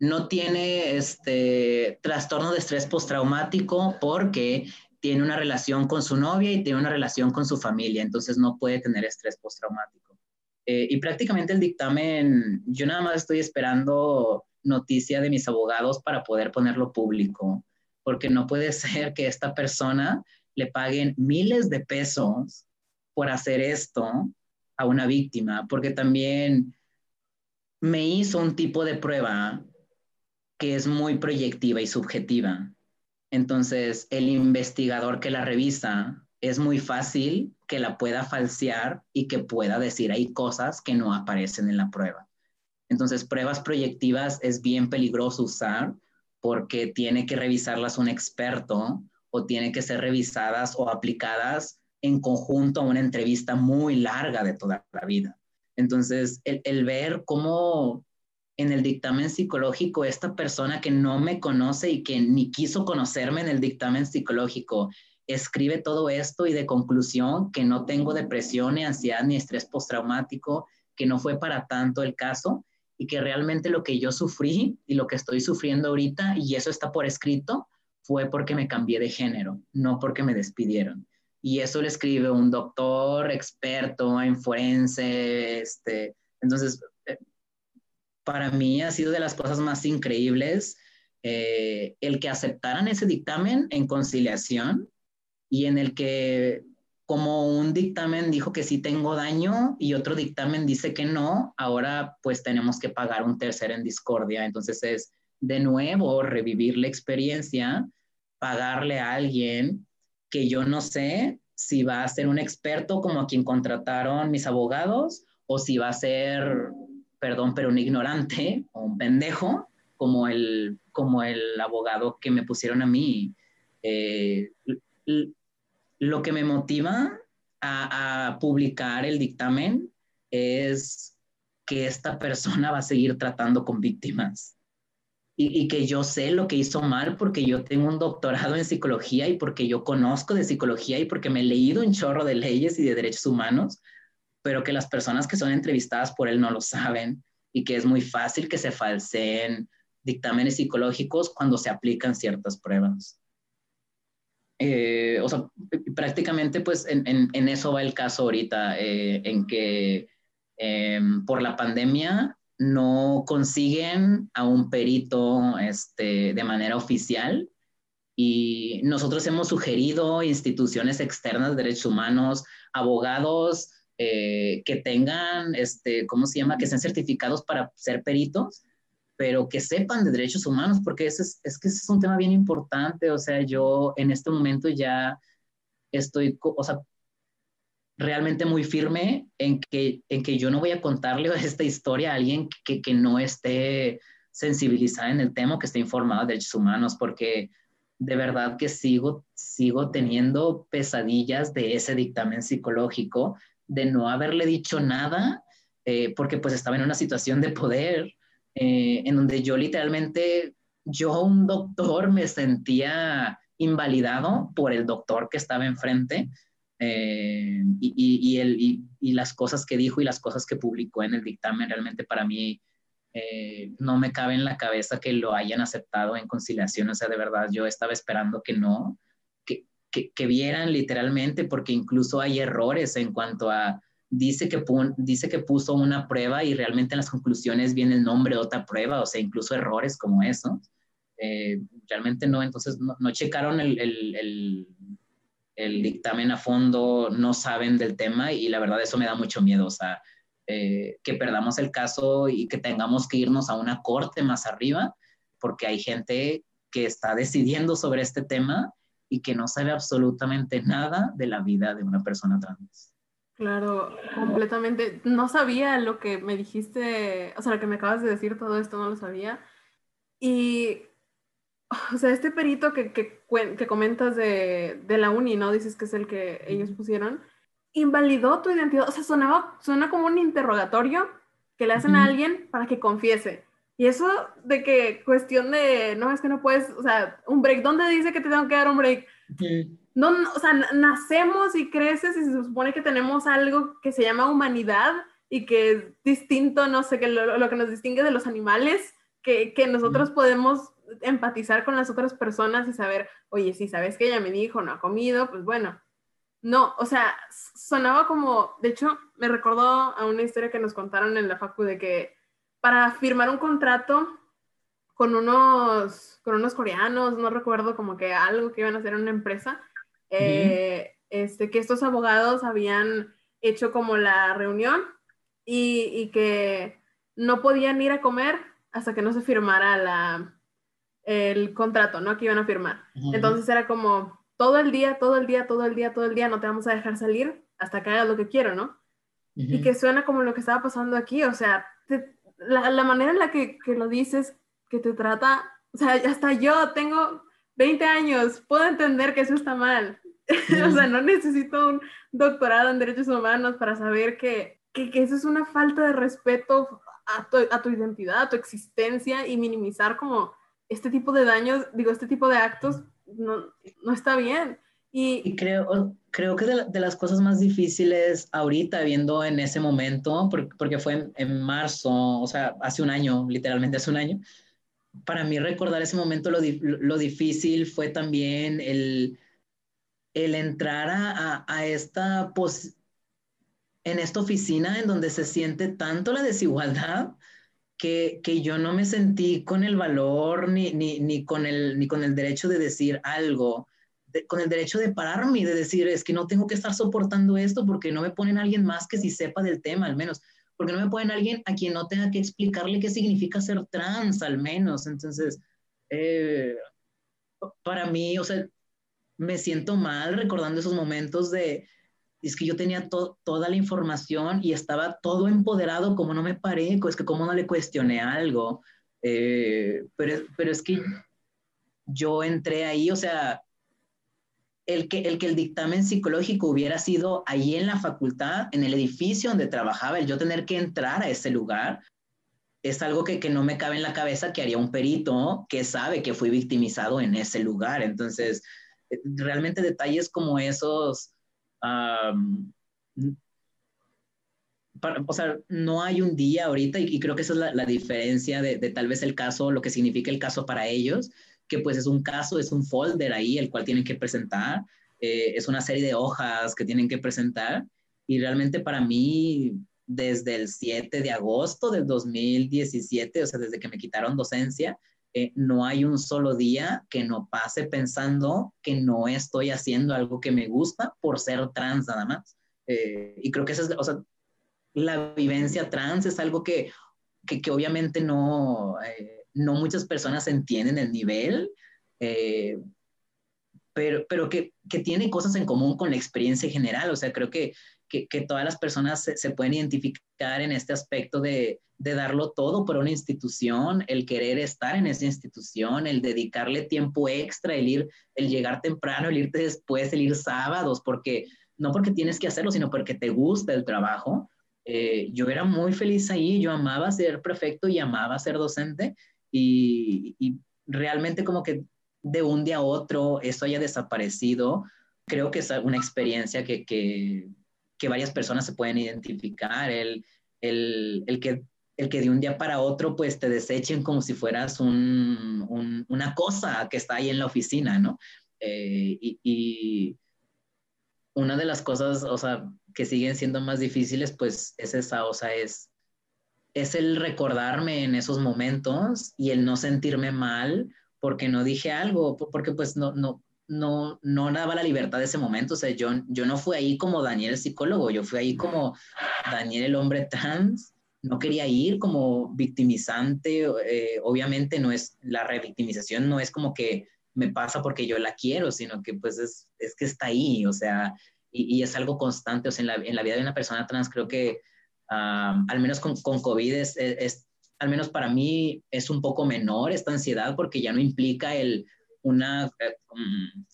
No tiene este trastorno de estrés postraumático porque tiene una relación con su novia y tiene una relación con su familia, entonces no puede tener estrés postraumático. Eh, y prácticamente el dictamen, yo nada más estoy esperando noticia de mis abogados para poder ponerlo público, porque no puede [laughs] ser que esta persona le paguen miles de pesos por hacer esto a una víctima, porque también me hizo un tipo de prueba que es muy proyectiva y subjetiva. Entonces, el investigador que la revisa es muy fácil que la pueda falsear y que pueda decir hay cosas que no aparecen en la prueba. Entonces, pruebas proyectivas es bien peligroso usar porque tiene que revisarlas un experto o tiene que ser revisadas o aplicadas en conjunto a una entrevista muy larga de toda la vida. Entonces, el, el ver cómo en el dictamen psicológico esta persona que no me conoce y que ni quiso conocerme en el dictamen psicológico escribe todo esto y de conclusión que no tengo depresión, ni ansiedad, ni estrés postraumático, que no fue para tanto el caso y que realmente lo que yo sufrí y lo que estoy sufriendo ahorita, y eso está por escrito, fue porque me cambié de género, no porque me despidieron. Y eso le escribe un doctor experto en forense, este, entonces, para mí ha sido de las cosas más increíbles eh, el que aceptaran ese dictamen en conciliación y en el que como un dictamen dijo que sí tengo daño y otro dictamen dice que no, ahora pues tenemos que pagar un tercer en discordia. Entonces es de nuevo revivir la experiencia, pagarle a alguien que yo no sé si va a ser un experto como a quien contrataron mis abogados o si va a ser, perdón, pero un ignorante o un pendejo como el, como el abogado que me pusieron a mí. Eh, lo que me motiva a, publicar el dictamen es que esta persona va a seguir tratando con víctimas y, y, que yo sé lo que hizo mal porque yo tengo un doctorado en psicología y porque yo conozco de psicología y porque me he leído un chorro de leyes y de derechos humanos, pero que las personas que son entrevistadas por él no lo saben y que es muy fácil que se falseen dictámenes psicológicos cuando se aplican ciertas pruebas. Eh, o sea, prácticamente pues en, en, eso va el caso ahorita, eh, en que em, por la pandemia no consiguen a un perito este, de manera oficial y nosotros hemos sugerido instituciones externas de derechos humanos, abogados eh, que tengan, este, ¿cómo se llama?, que sean certificados para ser peritos pero que sepan de derechos humanos, porque ese es, es que ese es un tema bien importante. O sea, yo en este momento ya estoy, o sea, realmente muy firme en que, en que yo no voy a contarle [laughs] esta historia a alguien que, que no esté sensibilizada en el tema, que esté informado de derechos humanos, porque de verdad que sigo, sigo teniendo pesadillas de ese dictamen psicológico, de no haberle dicho nada, eh, porque pues estaba en una situación de poder, eh, en donde yo literalmente, yo un doctor me sentía invalidado por el doctor que estaba enfrente eh, y, y, y, las cosas que dijo y las cosas que publicó en el dictamen realmente para mí no me cabe en la cabeza que lo hayan aceptado en conciliación, o sea, de verdad yo estaba esperando que no, que, que, vieran literalmente, porque incluso hay errores en cuanto a, dice que, dice que puso una prueba y realmente en las conclusiones viene el nombre de otra prueba, o sea, incluso errores como eso. Eh, realmente no, entonces no, no checaron el, el, el, dictamen a fondo, no saben del tema y la verdad eso me da mucho miedo, o sea, eh, que perdamos el caso y que tengamos que irnos a una corte más arriba, porque hay gente que está decidiendo sobre este tema y que no sabe absolutamente nada de la vida de una persona trans. Claro, completamente. No sabía lo que me dijiste, o sea, lo que me acabas de decir, todo esto no lo sabía. Y o sea, este perito que, que, que comentas de, de, la uni, ¿no? Dices que es el que ellos pusieron, invalidó tu identidad, o sea, sonaba, suena como un interrogatorio que le hacen a alguien para que confiese. Y eso de que cuestión de, no, es que no puedes, o sea, un break, ¿dónde dice que te tengo que dar un break? No, o sea, nacemos y creces y se supone que tenemos algo que se llama humanidad y que es distinto, no sé, que lo, lo que nos distingue de los animales, que, que nosotros podemos empatizar con las otras personas y saber, oye, si sabes que ella me dijo, no ha comido, pues bueno. No, o sea, sonaba como, de hecho, me recordó a una historia que nos contaron en la facu de que para firmar un contrato con unos, con unos coreanos, no recuerdo como que algo que iban a hacer en una empresa, eh, este, que estos abogados habían hecho como la reunión y, y que no podían ir a comer hasta que no se firmara la, el contrato, ¿no? Que iban a firmar. Entonces era como todo el día, todo el día, todo el día, todo el día, no te vamos a dejar salir hasta que hagas lo que quiero, ¿no? Y que suena como lo que estaba pasando aquí, o sea, la, la, manera en la que, que, lo dices, que te trata, o sea, hasta yo tengo 20 años, puedo entender que eso está mal. [laughs] o sea, no necesito un doctorado en derechos humanos para saber que, que, que eso es una falta de respeto a tu, a tu identidad, a tu existencia y minimizar como este tipo de daños, digo, este tipo de actos no, no está bien. Y, y, creo, creo que de, de, las cosas más difíciles ahorita, viendo en ese momento, porque, porque fue en, en, marzo, o sea, hace un año, literalmente hace un año, para mí recordar ese momento lo, lo difícil fue también el, el entrar a, a, esta pos, en esta oficina en donde se siente tanto la desigualdad que, que, yo no me sentí con el valor ni, ni, ni, con, el, ni con el derecho de decir algo, de, con el derecho de pararme y de decir, es que no tengo que estar soportando esto porque no me ponen a alguien más que si sepa del tema, al menos, porque no me ponen a alguien a quien no tenga que explicarle qué significa ser trans, al menos. Entonces, eh, para mí, o sea, me siento mal recordando esos momentos de, es que yo tenía to toda la información y estaba todo empoderado, como no me paré, es que como no le cuestioné algo, eh, pero, pero es que yo entré ahí, o sea, el que, el que el dictamen psicológico hubiera sido ahí en la facultad, en el edificio donde trabajaba, el yo tener que entrar a ese lugar, es algo que, que no me cabe en la cabeza que haría un perito que sabe que fui victimizado en ese lugar. Entonces, eh, realmente detalles como esos Um, para, o sea, no hay un día ahorita y, y creo que esa es la, la diferencia de, de, tal vez el caso, lo que significa el caso para ellos, que pues es un caso, es un folder ahí el cual tienen que presentar, eh, es una serie de hojas que tienen que presentar y realmente para mí desde el 7 de agosto del 2017, o sea, desde que me quitaron docencia, eh, no hay un solo día que no pase pensando que no estoy haciendo algo que me gusta por ser trans nada más. Eh, y creo que esa es, o sea, la vivencia trans es algo que, que, obviamente no, no muchas personas entienden el nivel, eh, pero, pero que, que tiene cosas en común con la experiencia general. O sea, creo que, que, que todas las personas se, se, pueden identificar en este aspecto de, de darlo todo por una institución, el querer estar en esa institución, el dedicarle tiempo extra, el ir, el llegar temprano, el irte después, el ir sábados, porque no porque tienes que hacerlo, sino porque te gusta el trabajo. Eh, yo era muy feliz ahí, yo amaba ser prefecto y amaba ser docente y, y realmente como que de un día a otro eso haya desaparecido, creo que es una experiencia que, que, que varias personas se pueden identificar, el, el, el, que, el que de un día para otro pues te desechen como si fueras un, un, una cosa que está ahí en la oficina, ¿no? Eh, y, y, una de las cosas, o sea, que siguen siendo más difíciles, pues es esa, o sea, es, es el recordarme en esos momentos y el no sentirme mal porque no dije algo, porque pues no, no, no, no daba la libertad de ese momento. O sea, yo, yo no fui ahí como Daniel el psicólogo, yo fui ahí como Daniel el hombre trans. No quería ir como victimizante. Eh, obviamente no es, la revictimización no es como que me pasa porque yo la quiero, sino que pues es, es que está ahí, o sea, y, y, es algo constante. O sea, en la, en la vida de una persona trans creo que um, al menos con, con COVID es, es, al menos para mí, es un poco menor esta ansiedad porque ya no implica el, una eh,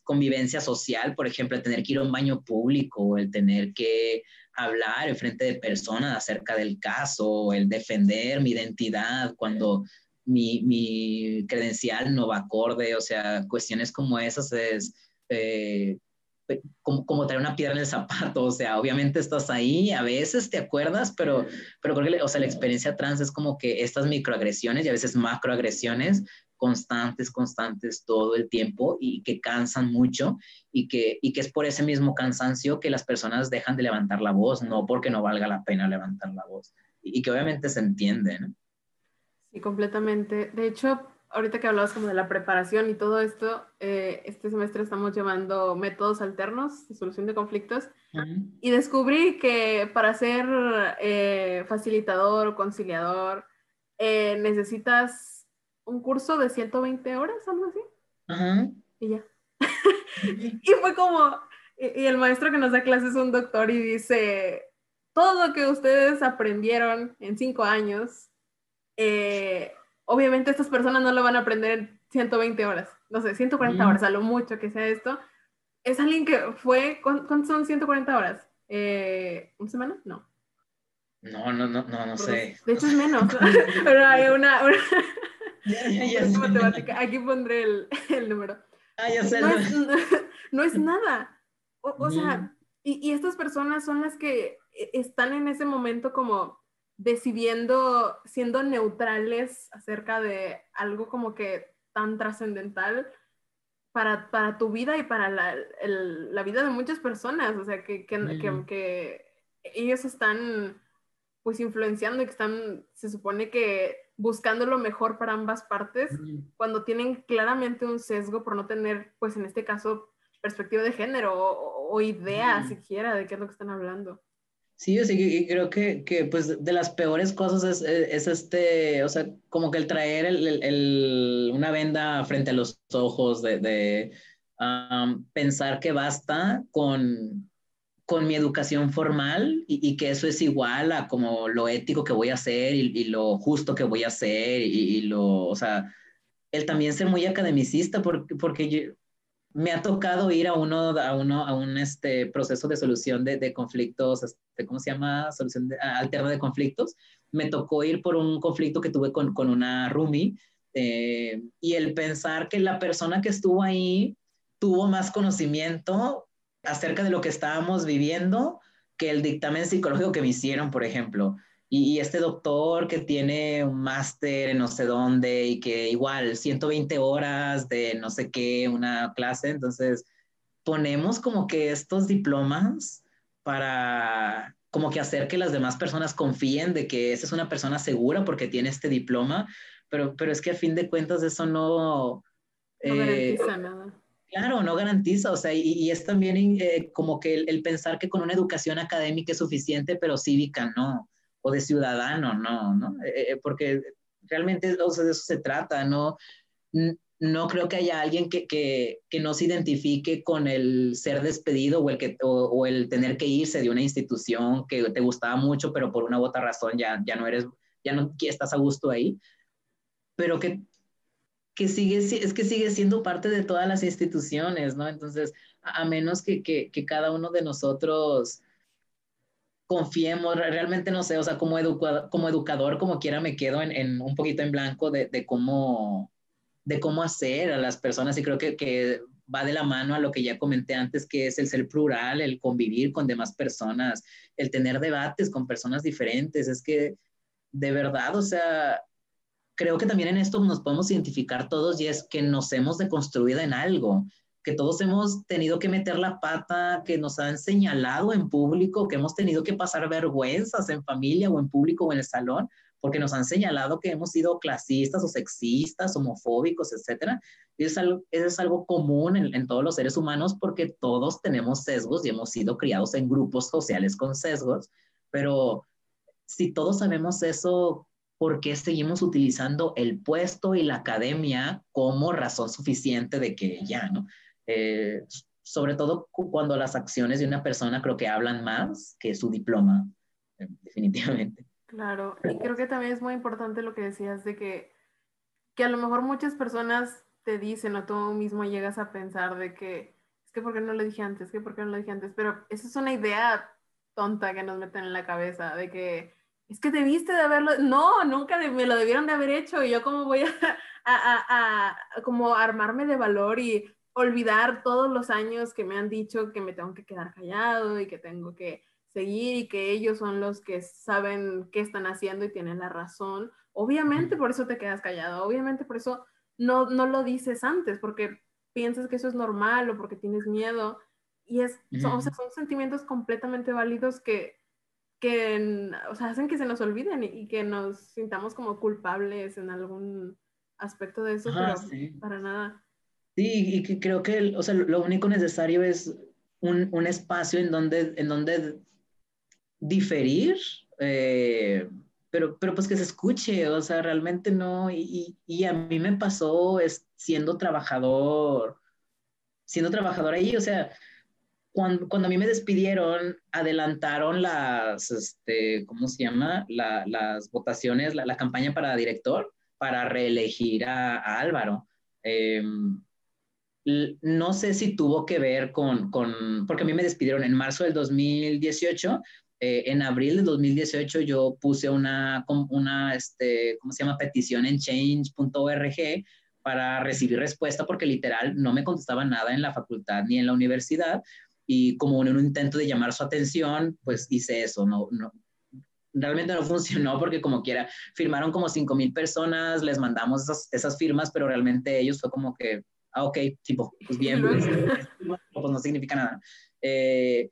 convivencia social, por ejemplo, el tener que ir a un baño público, el tener que hablar en frente de personas acerca del caso, el defender mi identidad cuando mi, mi credencial no va acorde, o sea, cuestiones como esas es... Eh, como, como, traer una piedra en el zapato, o sea, obviamente estás ahí, a veces te acuerdas, pero, pero creo que, o sea, la experiencia trans es como que estas microagresiones y a veces macroagresiones constantes, constantes todo el tiempo y que cansan mucho y que, y que es por ese mismo cansancio que las personas dejan de levantar la voz, no porque no valga la pena levantar la voz y, y que obviamente se entiende, ¿no? Sí, completamente. De hecho, ahorita que hablabas como de la preparación y todo esto, eh, este semestre estamos llevando métodos alternos de solución de conflictos uh -huh. y descubrí que para ser eh, facilitador o conciliador eh, necesitas un curso de 120 horas, algo así. Uh -huh. Y ya. [laughs] y fue como, y, y el maestro que nos da clases es un doctor y dice, todo lo que ustedes aprendieron en cinco años, eh, obviamente estas personas no lo van a aprender en 120 horas, no sé, 140 mm. horas, a lo mucho que sea esto. Es alguien que fue, ¿cuántos son 140 horas? Eh, ¿Una semana? No. No, no, no, no, no sé. De hecho es menos, [laughs] [laughs] pero hay una... matemática. Aquí pondré el, el, número. Ah, ya sé. No es, no, no es nada. O, o mm. sea, y, y estas personas son las que e, están en ese momento como decidiendo, siendo neutrales acerca de algo como que tan trascendental para, para, tu vida y para la, el, la, vida de muchas personas. O sea, que, que, mm. que, que, ellos están pues influenciando y que están, se supone que buscando lo mejor para ambas partes, mm. cuando tienen claramente un sesgo por no tener, pues en este caso, perspectiva de género o, o idea mm. siquiera de qué es lo que están hablando. Sí, yo sí creo que, que, pues de las peores cosas es, es, este, o sea, como que el traer el, el, el, una venda frente a los ojos, de, de um, pensar que basta con, con mi educación formal y, y, que eso es igual a como lo ético que voy a hacer y, y lo justo que voy a hacer y, y, lo, o sea, el también ser muy academicista porque, porque yo, me ha tocado ir a uno, a uno, a un este, proceso de solución de, de conflictos, ¿cómo se llama? Solución de, alterna de conflictos. Me tocó ir por un conflicto que tuve con, con una roomie eh, y el pensar que la persona que estuvo ahí tuvo más conocimiento acerca de lo que estábamos viviendo que el dictamen psicológico que me hicieron, por ejemplo. Y, y este doctor que tiene un máster en no sé dónde y que igual 120 horas de no sé qué, una clase, entonces ponemos como que estos diplomas para como que hacer que las demás personas confíen de que esa es una persona segura porque tiene este diploma, pero, pero es que a fin de cuentas eso no... No eh, garantiza nada. Claro, no garantiza, o sea, y, y es también eh, como que el, el, pensar que con una educación académica es suficiente, pero cívica no o de ciudadano, no, ¿no? Eh, eh, porque realmente o sea, de eso se trata, ¿no? No creo que haya alguien que, que, que, no se identifique con el ser despedido o el, que, o, el tener que irse de una institución que te gustaba mucho, pero por una u otra razón ya, ya no eres, ya no estás a gusto ahí, pero que, que sigue, es que sigue siendo parte de todas las instituciones, ¿no? Entonces, a, menos que, que, cada uno de nosotros confiemos, realmente no sé, o sea, como, educador, como educador, como quiera, me quedo en, en un poquito en blanco de, de, cómo, de cómo hacer a las personas y creo que, que, va de la mano a lo que ya comenté antes, que es el ser plural, el convivir con demás personas, el tener debates con personas diferentes, es que de verdad, o sea, creo que también en esto nos podemos identificar todos y es que nos hemos deconstruido en algo que todos hemos tenido que meter la pata, que nos han señalado en público, que hemos tenido que pasar vergüenzas en familia o en público o en el salón, porque nos han señalado que hemos sido clasistas o sexistas, homofóbicos, etc. Y es algo, eso es algo común en, todos los seres humanos porque todos tenemos sesgos y hemos sido criados en grupos sociales con sesgos, pero si todos sabemos eso, ¿por qué seguimos utilizando el puesto y la academia como razón suficiente de que ya, ¿no? Eh, sobre todo cuando las acciones de una persona creo que hablan más que su diploma, eh, definitivamente. Claro, y creo que también es muy importante lo que decías de que, que a lo mejor muchas personas te dicen o tú mismo llegas a pensar de que es que por qué no lo dije antes, que por qué no lo dije antes, pero esa es una idea tonta que nos meten en la cabeza de que es que debiste de haberlo, no, nunca me lo debieron de haber hecho y yo como voy a, [laughs] a, a, a como armarme de valor y olvidar todos los años que me han dicho que me tengo que quedar callado y que tengo que seguir y que ellos son los que saben qué están haciendo y tienen la razón. Obviamente por eso te quedas callado, obviamente por eso no, no lo dices antes, porque piensas que eso es normal o porque tienes miedo. Y es, son, son sentimientos completamente válidos que, que o sea, hacen que se nos olviden y, que nos sintamos como culpables en algún aspecto de eso, pero para nada. Sí, y que creo que o sea, lo único necesario es un, un espacio en donde, en donde diferir, eh, pero, pero pues que se escuche, o sea, realmente no, y, y, a mí me pasó es, siendo trabajador, siendo trabajador ahí, o sea, cuando, cuando a mí me despidieron, adelantaron las, este, ¿cómo se llama? La, las votaciones, la, la, campaña para director, para reelegir a, a Álvaro. Eh, no sé si tuvo que ver con, con, porque a mí me despidieron en marzo del 2018, eh, en abril del 2018 yo puse una, una este, ¿cómo se llama? Petición en change.org para recibir respuesta porque literal no me contestaba nada en la facultad ni en la universidad y como en un intento de llamar su atención, pues hice eso, no, no, realmente no [laughs] funcionó porque como quiera, firmaron como 5 mil personas, les mandamos esas, esas firmas, pero realmente ellos fue como que ah, ok, tipo, pues bien, pues, [laughs] pues no significa nada. Eh,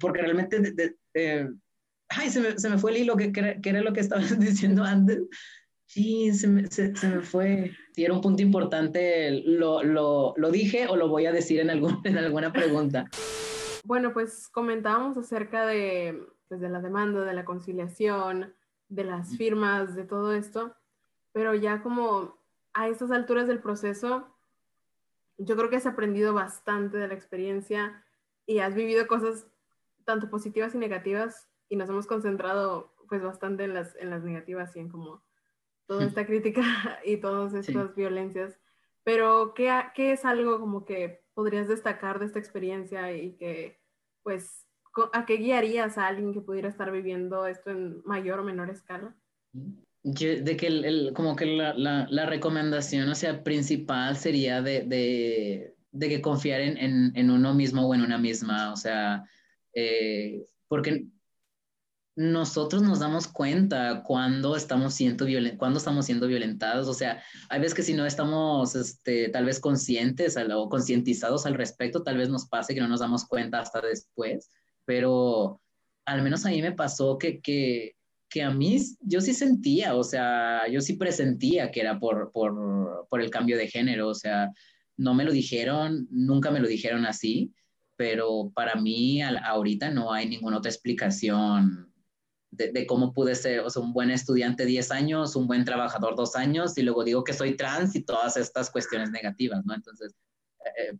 porque realmente, eh, ay, se me, se me, fue el hilo, que, que, era lo que estabas [laughs] diciendo antes. Sí, se me, se, se me fue. Si era un punto importante, lo, lo, lo, dije o lo voy a decir en, algún, [laughs] en alguna pregunta. Bueno, pues comentábamos acerca de, pues, de la demanda, de la conciliación, de las firmas, de todo esto, pero ya como a estas alturas del proceso, yo creo que has aprendido bastante de la experiencia y has vivido cosas tanto positivas y negativas y nos hemos concentrado pues bastante en las, en las negativas y en como toda esta crítica [laughs] y todas estas sí. violencias. Pero ¿qué, ¿qué es algo como que podrías destacar de esta experiencia y que pues a qué guiarías a alguien que pudiera estar viviendo esto en mayor o menor escala? de que el, el, como que la, la, la, recomendación, o sea, principal sería de, de, de que confiar en, en, en, uno mismo o en una misma, o sea, eh, porque nosotros nos damos cuenta cuando estamos siendo, violen cuando estamos siendo violentados, o sea, hay veces que si no estamos este, tal vez conscientes o concientizados al respecto, tal vez nos pase que no nos damos cuenta hasta después, pero al menos a mí me pasó que, que que a mí yo sí sentía, o sea, yo sí presentía que era por, por, por el cambio de género, o sea, no me lo dijeron, nunca me lo dijeron así, pero para mí a, ahorita no hay ninguna otra explicación de, cómo pude ser, o sea, un buen estudiante 10 años, un buen trabajador 2 años, y luego digo que soy trans y todas estas cuestiones negativas, ¿no? Entonces, eh,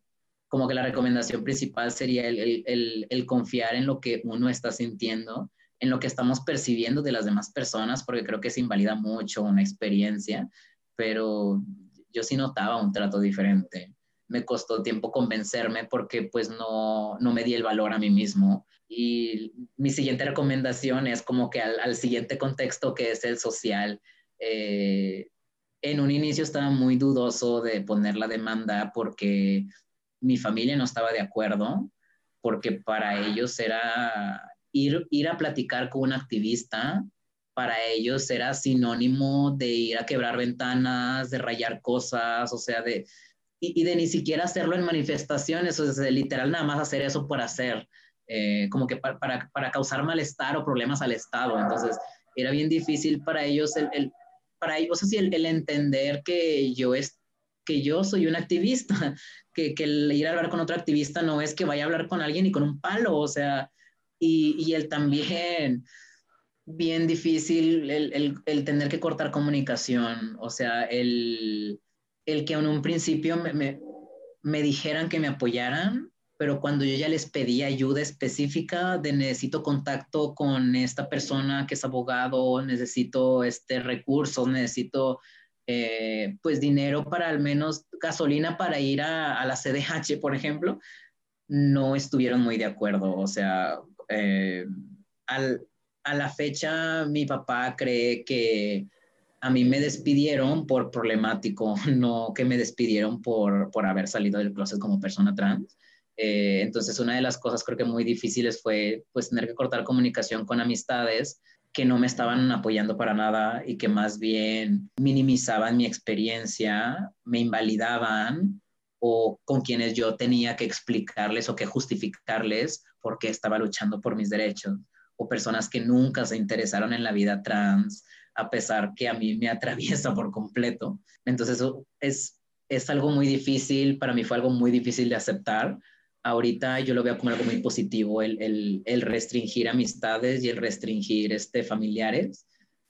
como que la recomendación principal sería el, el, el, confiar en lo que uno está sintiendo, en lo que estamos percibiendo de las demás personas, porque creo que se invalida mucho una experiencia, pero yo sí notaba un trato diferente. Me costó tiempo convencerme porque pues no, no me di el valor a mí mismo y mi siguiente recomendación es como que al, siguiente contexto que es el social. Eh, en un inicio estaba muy dudoso de poner la demanda porque mi familia no estaba de acuerdo, porque para ellos era ir, ir a platicar con un activista, para ellos era sinónimo de ir a quebrar ventanas, de rayar cosas, o sea, de, y, y de ni siquiera hacerlo en manifestaciones, o sea, literal nada más hacer eso por hacer. Eh, como que para, para, causar malestar o problemas al Estado. Entonces, era bien difícil para ellos el, el para ellos, así el, el, entender que yo, es, que yo soy un activista, [laughs] que, que, el ir a hablar con otro activista no es que vaya a hablar con alguien y con un palo, o sea, y, y el también bien difícil el, el, el, tener que cortar comunicación, o sea, el, el que en un principio me, me, me dijeran que me apoyaran, pero cuando yo ya les pedí ayuda específica de necesito contacto con esta persona que es abogado, necesito este recursos, necesito eh, pues dinero para al menos gasolina para ir a, a, la CDH, por ejemplo, no estuvieron muy de acuerdo. O sea, eh, al, a la fecha mi papá cree que a mí me despidieron por problemático, [laughs] no que me despidieron por, por haber salido del closet como persona trans. Eh, entonces, una de las cosas creo que muy difíciles fue pues tener que cortar comunicación con amistades que no me estaban apoyando para nada y que más bien minimizaban mi experiencia, me invalidaban o con quienes yo tenía que explicarles o que justificarles por qué estaba luchando por mis derechos o personas que nunca se interesaron en la vida trans a pesar que a mí me [laughs] atraviesa por completo. Entonces eso es, es algo muy difícil, para mí fue algo muy difícil de aceptar, ahorita yo lo veo como algo muy positivo, el, el, restringir amistades y el restringir este, familiares.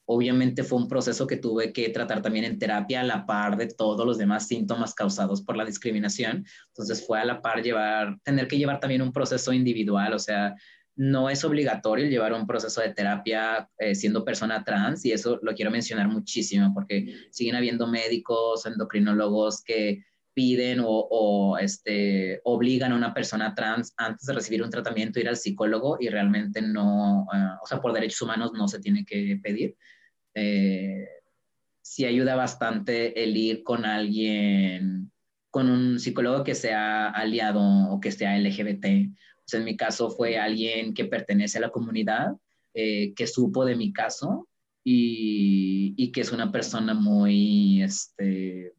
Obviamente fue un proceso que tuve que tratar también en terapia a la par de todos los demás síntomas causados por la discriminación. Entonces fue a la par llevar, tener que llevar también un proceso individual, o sea, no es obligatorio llevar un proceso de terapia eh, siendo persona trans y eso lo quiero mencionar muchísimo porque siguen habiendo médicos, endocrinólogos que piden o, este, obligan a una persona trans antes de recibir un tratamiento ir al psicólogo y realmente no, uh, o sea, por derechos humanos no se tiene que pedir. Eh, sí ayuda bastante el ir con alguien, con un psicólogo que sea aliado o que sea LGBT. Sea, en mi caso fue alguien que pertenece a la comunidad, eh, que supo de mi caso y, y, que es una persona muy, este,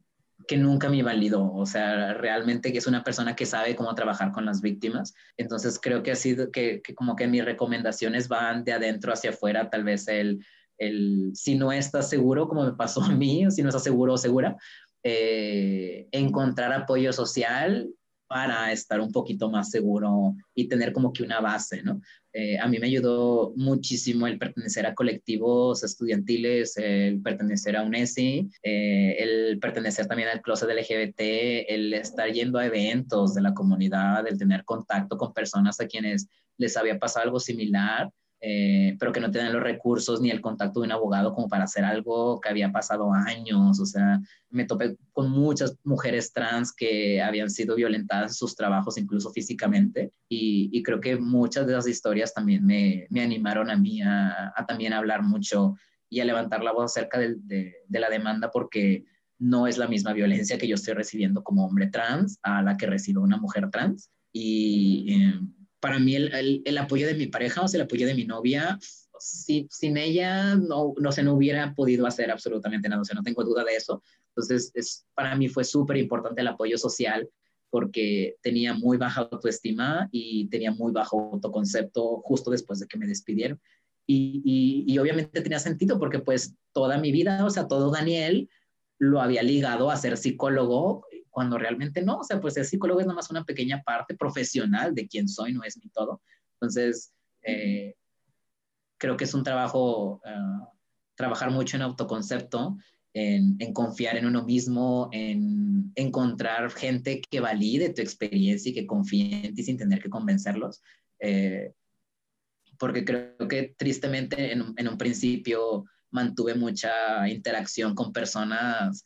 que nunca me validó, o sea, realmente que es una persona que sabe cómo trabajar con las víctimas. Entonces creo que ha sido que, que como que mis recomendaciones van de adentro hacia afuera, tal vez el, el si no estás seguro, como me pasó a mí, si no estás seguro o segura, eh, encontrar apoyo social para estar un poquito más seguro y tener como que una base, ¿no? Eh, a mí me ayudó muchísimo el pertenecer a colectivos estudiantiles, el pertenecer a UNESI, eh, el pertenecer también al closet LGBT, el estar yendo a eventos de la comunidad, el tener contacto con personas a quienes les había pasado algo similar eh, pero que no tenían los recursos ni el contacto de un abogado como para hacer algo que había pasado años. O sea, me topé con muchas mujeres trans que habían sido violentadas en sus trabajos, incluso físicamente. Y, y creo que muchas de esas historias también me, me animaron a mí a, a, también hablar mucho y a levantar la voz acerca de, de, de la demanda porque no es la misma violencia que yo estoy recibiendo como hombre trans a la que recibe una mujer trans. Y eh, para mí el, el, apoyo de mi pareja, o sea, el apoyo de mi novia, si, sin ella no, no se no hubiera podido hacer absolutamente nada, o sea, no tengo duda de eso. Entonces, es, para mí fue súper importante el apoyo social porque tenía muy baja autoestima y tenía muy bajo autoconcepto justo después de que me despidieron. Y, y, y obviamente tenía sentido porque pues toda mi vida, o sea, todo Daniel lo había ligado a ser psicólogo cuando realmente no, o sea, pues el psicólogo es nomás una pequeña parte profesional de quién soy, no es mi todo. Entonces, eh, creo que es un trabajo, ah, trabajar mucho en autoconcepto, en, en, confiar en uno mismo, en encontrar gente que valide tu experiencia y que confíe en ti sin tener que convencerlos. Eh, porque creo que tristemente en, en, un principio mantuve mucha interacción con personas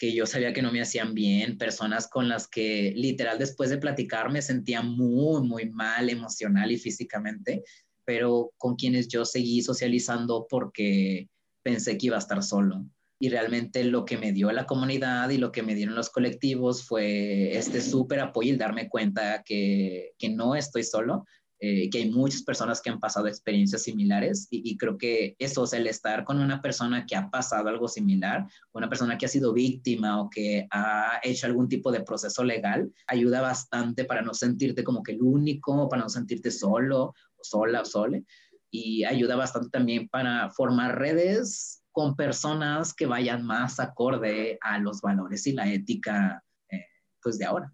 que yo sabía que no me hacían bien, personas con las que literal después de platicar me sentía muy, muy mal emocional y físicamente, pero con quienes yo seguí socializando porque pensé que iba a estar solo. Y realmente lo que me dio la comunidad y lo que me dieron los colectivos fue este súper apoyo y darme cuenta que, que no estoy solo, eh, que hay muchas personas que han pasado experiencias similares y, creo que eso, o sea, el estar con una persona que ha pasado algo similar, una persona que ha sido víctima o que ha hecho algún tipo de proceso legal, ayuda bastante para no sentirte como que el único, para no sentirte solo sola o sole y ayuda bastante también para formar redes con personas que vayan más acorde a los valores y la ética eh, pues de ahora.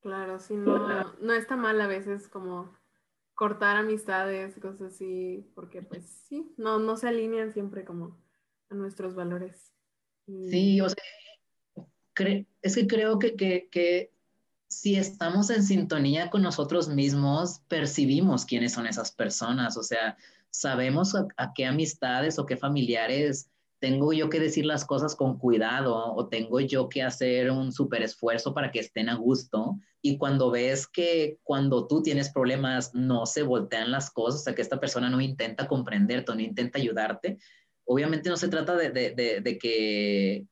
Claro, sí, no, no está mal a veces como cortar amistades, cosas así, porque pues sí, no, no se alinean siempre como a nuestros valores. Sí, o sea, es que creo que, que, que, si estamos en sintonía con nosotros mismos, percibimos quiénes son esas personas, o sea, sabemos a qué amistades o qué familiares tengo yo que decir las cosas con cuidado o tengo yo que hacer un súper esfuerzo para que estén a gusto. Y cuando ves que cuando tú tienes problemas no se voltean las cosas, o sea, que esta persona no intenta comprenderte, no intenta ayudarte, obviamente no se trata de, de, de, que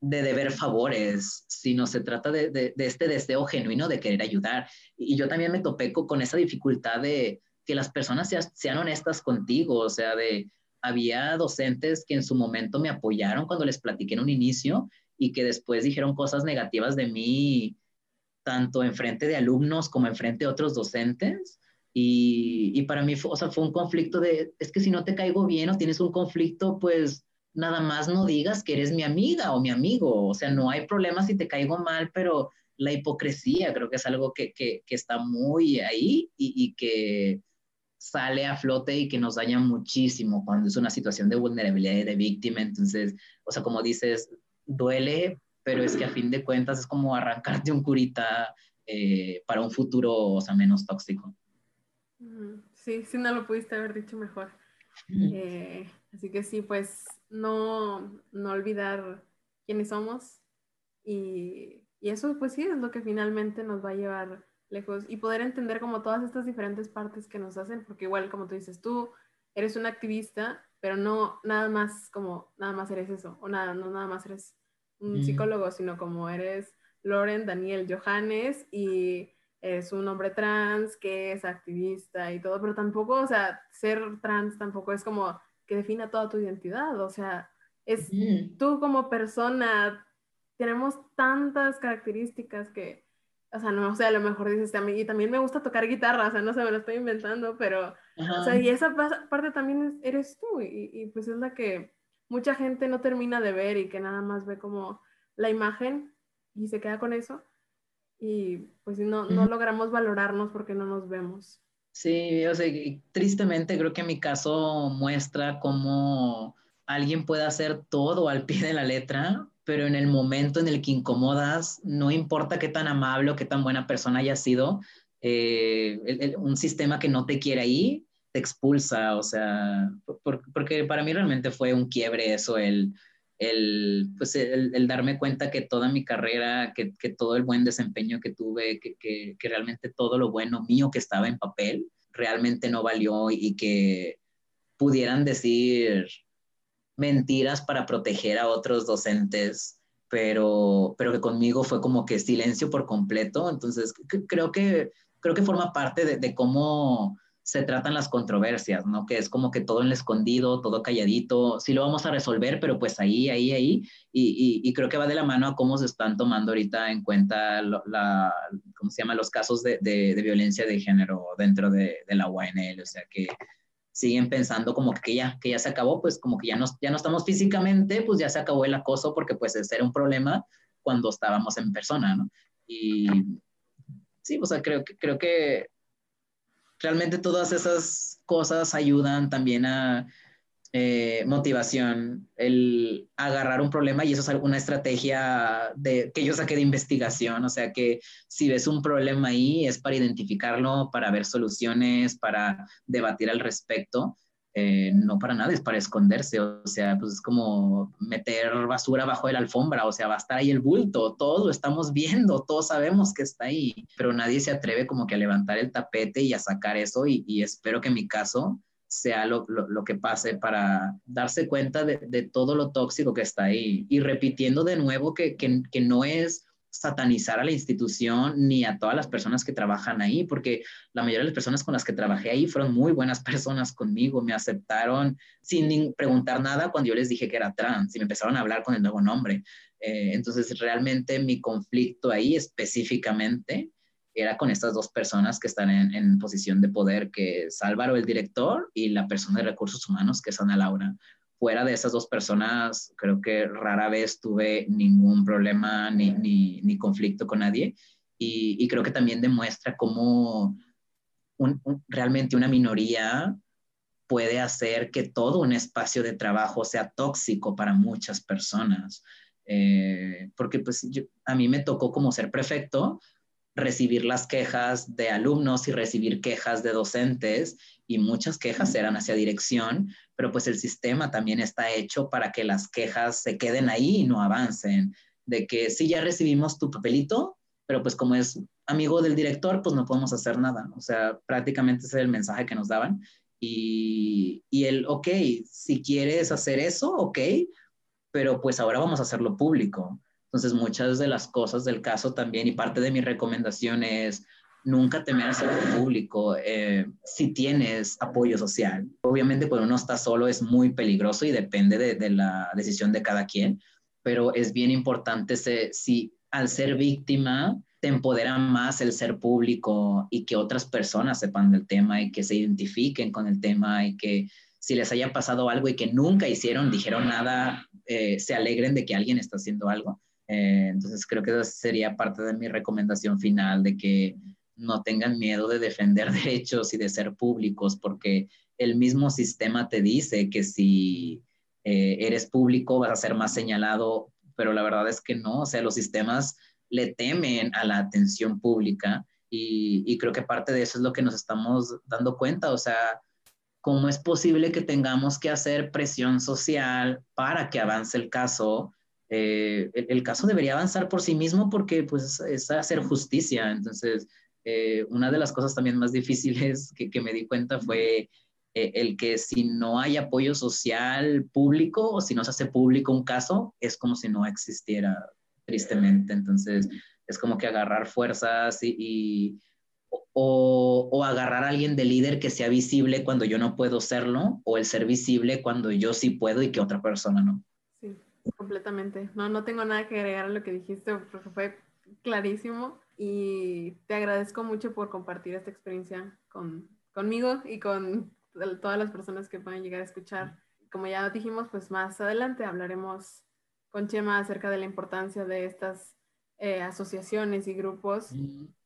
de deber favores, sino se trata de, este deseo genuino de querer ayudar. Y yo también me topé con, esa dificultad de que las personas sean honestas contigo, o sea, de, había docentes que en su momento me apoyaron cuando les platiqué en un inicio y que después dijeron cosas negativas de mí, tanto en frente de alumnos como en frente de otros docentes. Y, y para mí fue, o sea, fue un conflicto de, es que si no te caigo bien o tienes un conflicto, pues nada más no digas que eres mi amiga o mi amigo. O sea, no hay problema si te caigo mal, pero la hipocresía creo que es algo que, que, que está muy ahí y, y que sale a flote y que nos daña muchísimo cuando es una situación de vulnerabilidad y de víctima. Entonces, o sea, como dices, duele, pero es que a fin de cuentas es como arrancarte un curita eh, para un futuro, o sea, menos tóxico. Sí, sí, no lo pudiste haber dicho mejor. Eh, así que sí, pues no, no olvidar quiénes somos y, y eso pues sí es lo que finalmente nos va a llevar lejos y poder entender como todas estas diferentes partes que nos hacen, porque igual como tú dices, tú eres un activista, pero no nada más como nada más eres eso, o nada, no nada más eres un psicólogo, sino como eres Loren Daniel Johannes y es un hombre trans que es activista y todo, pero tampoco, o sea, ser trans tampoco es como que defina toda tu identidad, o sea, es tú como persona, tenemos tantas características que o sea, no o sea, a lo mejor dices, y también me gusta tocar guitarra, o sea, no sé, me lo estoy inventando, pero, o sea, y esa parte también eres tú, y, y, pues es la que mucha gente no termina de ver y que nada más ve como la imagen y se queda con eso, y pues no, no logramos valorarnos porque no nos vemos. Sí, o sea, tristemente creo que mi caso muestra cómo alguien puede hacer todo al pie de la letra, pero en el momento en el que incomodas, no importa qué tan amable o qué tan buena persona haya sido, eh, un sistema que no te quiere ahí te expulsa, o sea, porque para mí realmente fue un quiebre eso, el, el, pues el, darme cuenta que toda mi carrera, que, que todo el buen desempeño que tuve, que, que, que, realmente todo lo bueno mío que estaba en papel, realmente no valió y que pudieran decir, mentiras para proteger a otros docentes, pero, pero que conmigo fue como que silencio por completo. Entonces, creo que, creo que forma parte de, cómo se tratan las controversias, ¿no? Que es como que todo en el escondido, todo calladito, sí lo vamos a resolver, pero pues ahí, ahí, ahí, y, y, creo que va de la mano a cómo se están tomando ahorita en cuenta la, ¿cómo se llama? Los casos de, de, de violencia de género dentro de, de la UNL, o sea que siguen pensando como que ya, que ya se acabó, pues como que ya no, ya no estamos físicamente, pues ya se acabó el acoso porque pues ese era un problema cuando estábamos en persona, ¿no? Y sí, o sea, creo que, creo que realmente todas esas cosas ayudan también a eh, motivación, el agarrar un problema y eso es una estrategia de, que yo saqué de investigación, o sea que si ves un problema ahí es para identificarlo, para ver soluciones, para debatir al respecto. Eh, no para nada, es para esconderse, o sea, pues es como meter basura bajo la alfombra, o sea, va a estar ahí el bulto, todos lo estamos viendo, todos sabemos que está ahí, pero nadie se atreve como que a levantar el tapete y a sacar eso. Y, y espero que en mi caso sea lo, lo, que pase para darse cuenta de, de, todo lo tóxico que está ahí y repitiendo de nuevo que, que, que no es satanizar a la institución ni a todas las personas que trabajan ahí, porque la mayoría de las personas con las que trabajé ahí fueron muy buenas [laughs] personas conmigo, me aceptaron sin preguntar nada cuando yo les dije que era trans y me empezaron a hablar con el nuevo nombre. Eh, entonces, realmente mi conflicto ahí específicamente era con estas dos personas que están en, en, posición de poder, que es Álvaro, el director, y la persona de recursos humanos, que es Ana Laura fuera de esas dos personas, creo que rara vez tuve ningún problema ni, ni, conflicto con nadie. Y, creo que también demuestra cómo realmente una minoría puede hacer que todo un espacio de trabajo sea tóxico para muchas personas. Eh, porque pues a mí me tocó como ser prefecto recibir las quejas de alumnos y recibir quejas de docentes y muchas quejas eran hacia dirección, pero pues el sistema también está hecho para que las quejas se queden ahí y no avancen. De que sí, ya recibimos tu papelito, pero pues como es amigo del director, pues no podemos hacer nada. O sea, prácticamente ese es el mensaje que nos daban. Y, y el, ok, si quieres hacer eso, ok, pero pues ahora vamos a hacerlo público. Entonces, muchas de las cosas del caso también, y parte de mi recomendación es, nunca temer hacerlo público eh, si tienes apoyo social. Obviamente cuando uno está solo es muy peligroso y depende de, la decisión de cada quien, pero es bien importante si al ser víctima te empodera más el ser público y que otras personas sepan del tema y que se identifiquen con el tema y que si les haya pasado algo y que nunca hicieron, dijeron nada, eh, se alegren de que alguien está haciendo algo. Eh, entonces creo que esa sería parte de mi recomendación final, de que no tengan miedo de defender [laughs] derechos y de ser públicos, porque el mismo sistema te dice que si eh, eres público vas a ser más señalado, pero la verdad es que no, o sea, los sistemas le temen a la atención pública y, y creo que parte de eso es lo que nos estamos dando cuenta, o sea, ¿cómo es posible que tengamos que hacer presión social para que avance el caso? Eh, el, el, caso debería avanzar por sí mismo porque pues es hacer justicia. Entonces, eh, una de las cosas también más difíciles que, que me di cuenta fue eh, el que si no hay apoyo social público o si no se hace público un caso, es como si no existiera, tristemente. Entonces, es como que agarrar fuerzas y, y o, o, agarrar a alguien de líder que sea visible cuando yo no puedo serlo, o el ser visible cuando yo sí puedo y que otra persona no. Completamente. No, no tengo nada que agregar a lo que dijiste porque fue clarísimo y te agradezco mucho por compartir esta experiencia con, conmigo y con todas las personas que puedan llegar a escuchar. Como ya dijimos, pues más adelante hablaremos con Chema acerca de la importancia de estas eh, asociaciones y grupos.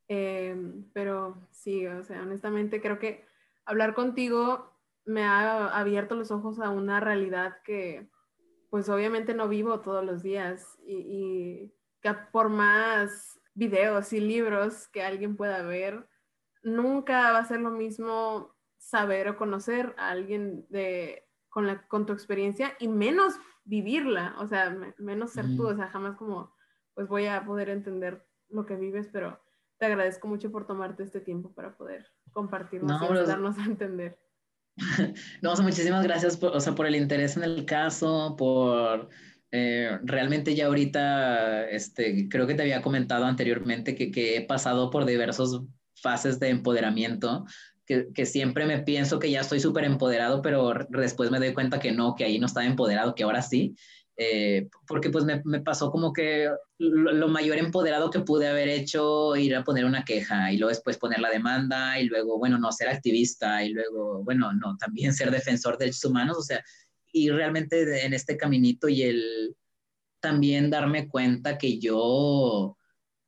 Eh, pero sí, o sea, honestamente creo que hablar contigo me ha abierto los ojos a una realidad que pues obviamente no vivo todos los días y, y que por más videos y libros que alguien pueda ver, nunca va a ser lo mismo saber o conocer a alguien de, con, la, con tu experiencia y menos vivirla, o sea, menos ser tú, o sea, jamás como, pues voy a poder entender lo que vives, pero te agradezco mucho por tomarte este tiempo para poder compartirnos y ayudarnos a entender. [laughs] No, muchísimas gracias por, o sea, por el interés en el caso, por eh, realmente ya ahorita, este, creo que te había comentado anteriormente que, que he pasado por diversas fases de empoderamiento, que, que, siempre me pienso que ya estoy súper empoderado, pero después me doy cuenta que no, que ahí no estaba empoderado, que ahora sí, eh, porque pues me, pasó como que lo, lo, mayor empoderado que pude haber hecho, ir a poner una queja y luego después poner la demanda y luego, bueno, no ser activista y luego, bueno, no, también ser defensor de derechos humanos, o sea, y realmente en este caminito y el también darme cuenta que yo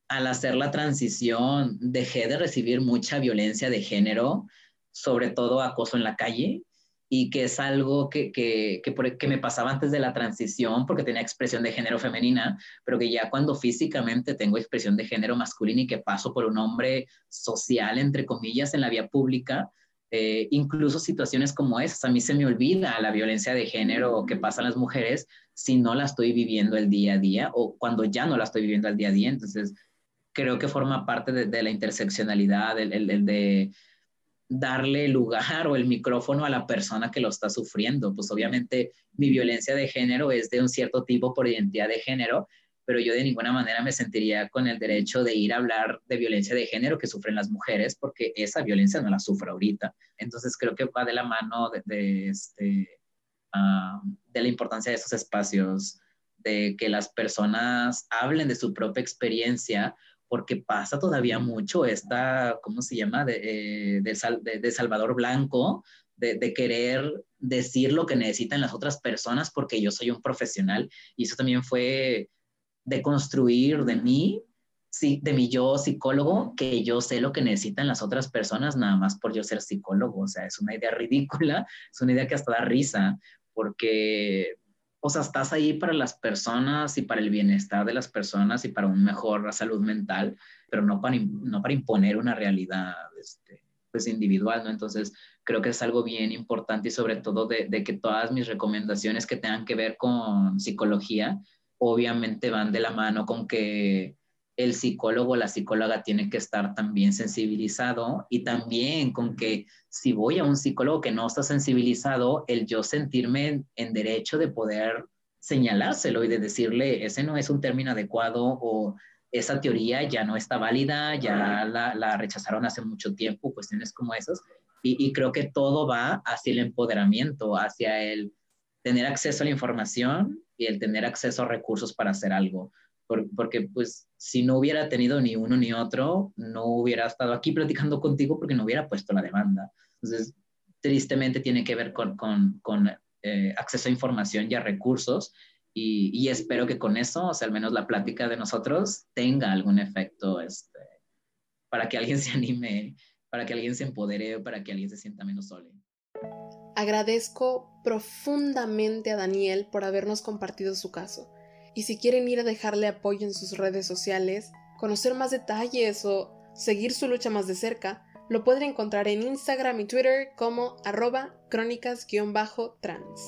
al hacer la transición dejé de recibir mucha violencia de género sobre todo acoso en la calle, y que es algo que, que, que, me pasaba antes de la transición porque tenía expresión de género femenina, pero que ya cuando físicamente tengo expresión de género masculino y que paso por un hombre social, entre comillas, en la vía pública, eh, incluso situaciones como esas, a mí se me olvida la violencia de género que pasan las mujeres si no la estoy viviendo el día a día o cuando ya no la estoy viviendo al día a día. Entonces, creo que forma parte de, la interseccionalidad, el, el, de darle lugar [laughs] o el micrófono a la persona que lo está sufriendo. Pues obviamente mi violencia de género es de un cierto tipo por identidad de género, pero yo de ninguna manera me sentiría con el derecho de ir a hablar de violencia de género que sufren las mujeres, porque esa violencia no la sufro ahorita. Entonces creo que va de la mano de, este, ah, de la importancia de esos espacios, de que las personas hablen de su propia experiencia, porque pasa todavía mucho esta, ¿cómo se llama?, de, eh, de, Salvador Blanco, de, de, querer decir lo que necesitan las otras personas porque yo soy un profesional. Y eso también fue de construir de mí, sí, de mi yo psicólogo, que yo sé lo que necesitan las otras personas nada más por yo ser psicólogo. O sea, es una idea [laughs] ridícula, es una idea que hasta da risa, porque, o sea, estás ahí para las personas y para el bienestar de las personas y para un mejor salud mental, pero no para, no para imponer una realidad este, pues individual, ¿no? Entonces, creo que es algo bien importante y sobre todo de que todas mis recomendaciones que tengan que ver con psicología, obviamente van de la mano con que el psicólogo o la psicóloga tiene que estar también sensibilizado y también con que si voy a un psicólogo que no está sensibilizado, el yo sentirme en, derecho de poder señalárselo y de decirle, ese no es un término adecuado o esa teoría ya no está válida, ya la, rechazaron hace mucho tiempo, cuestiones como esas. Y, y creo que todo va hacia el empoderamiento, hacia el tener acceso a la información y el tener acceso a recursos para hacer algo. Porque pues si no hubiera tenido ni uno ni otro, no hubiera estado aquí platicando contigo porque no hubiera puesto la demanda. Entonces, tristemente tiene que ver con, con, con eh, acceso a información y a recursos y, y, espero que con eso, o sea, al menos la plática de nosotros tenga algún efecto este, para que alguien [laughs] se anime, para que alguien se empodere, para que alguien se sienta menos solo. Agradezco profundamente a Daniel por habernos compartido su caso. Y si quieren ir a dejarle apoyo en sus redes sociales, conocer más detalles o seguir su lucha más de cerca, lo pueden encontrar en Instagram y Twitter como arroba crónicas-trans.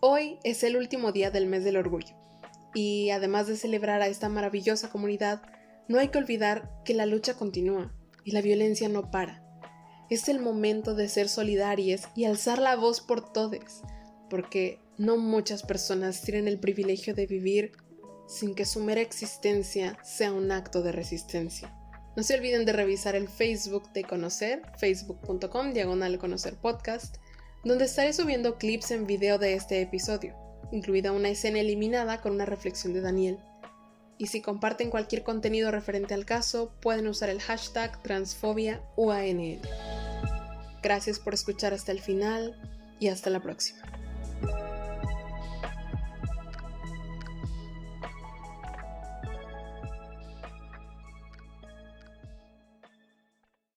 Hoy es el último día del mes del orgullo. Y además de celebrar a esta maravillosa comunidad, no hay que olvidar que la lucha continúa y la violencia no para. Es el momento de ser solidarias y alzar la voz por todos, porque no muchas personas tienen el privilegio de vivir sin que su mera existencia sea un acto de resistencia. No se olviden de revisar el Facebook de Conocer, facebook.com diagonal conocer podcast, donde estaré subiendo clips en video de este episodio, incluida una escena eliminada con una reflexión de Daniel. Y si comparten cualquier contenido referente al caso, pueden usar el hashtag transfobia Gracias por escuchar hasta el final y hasta la próxima.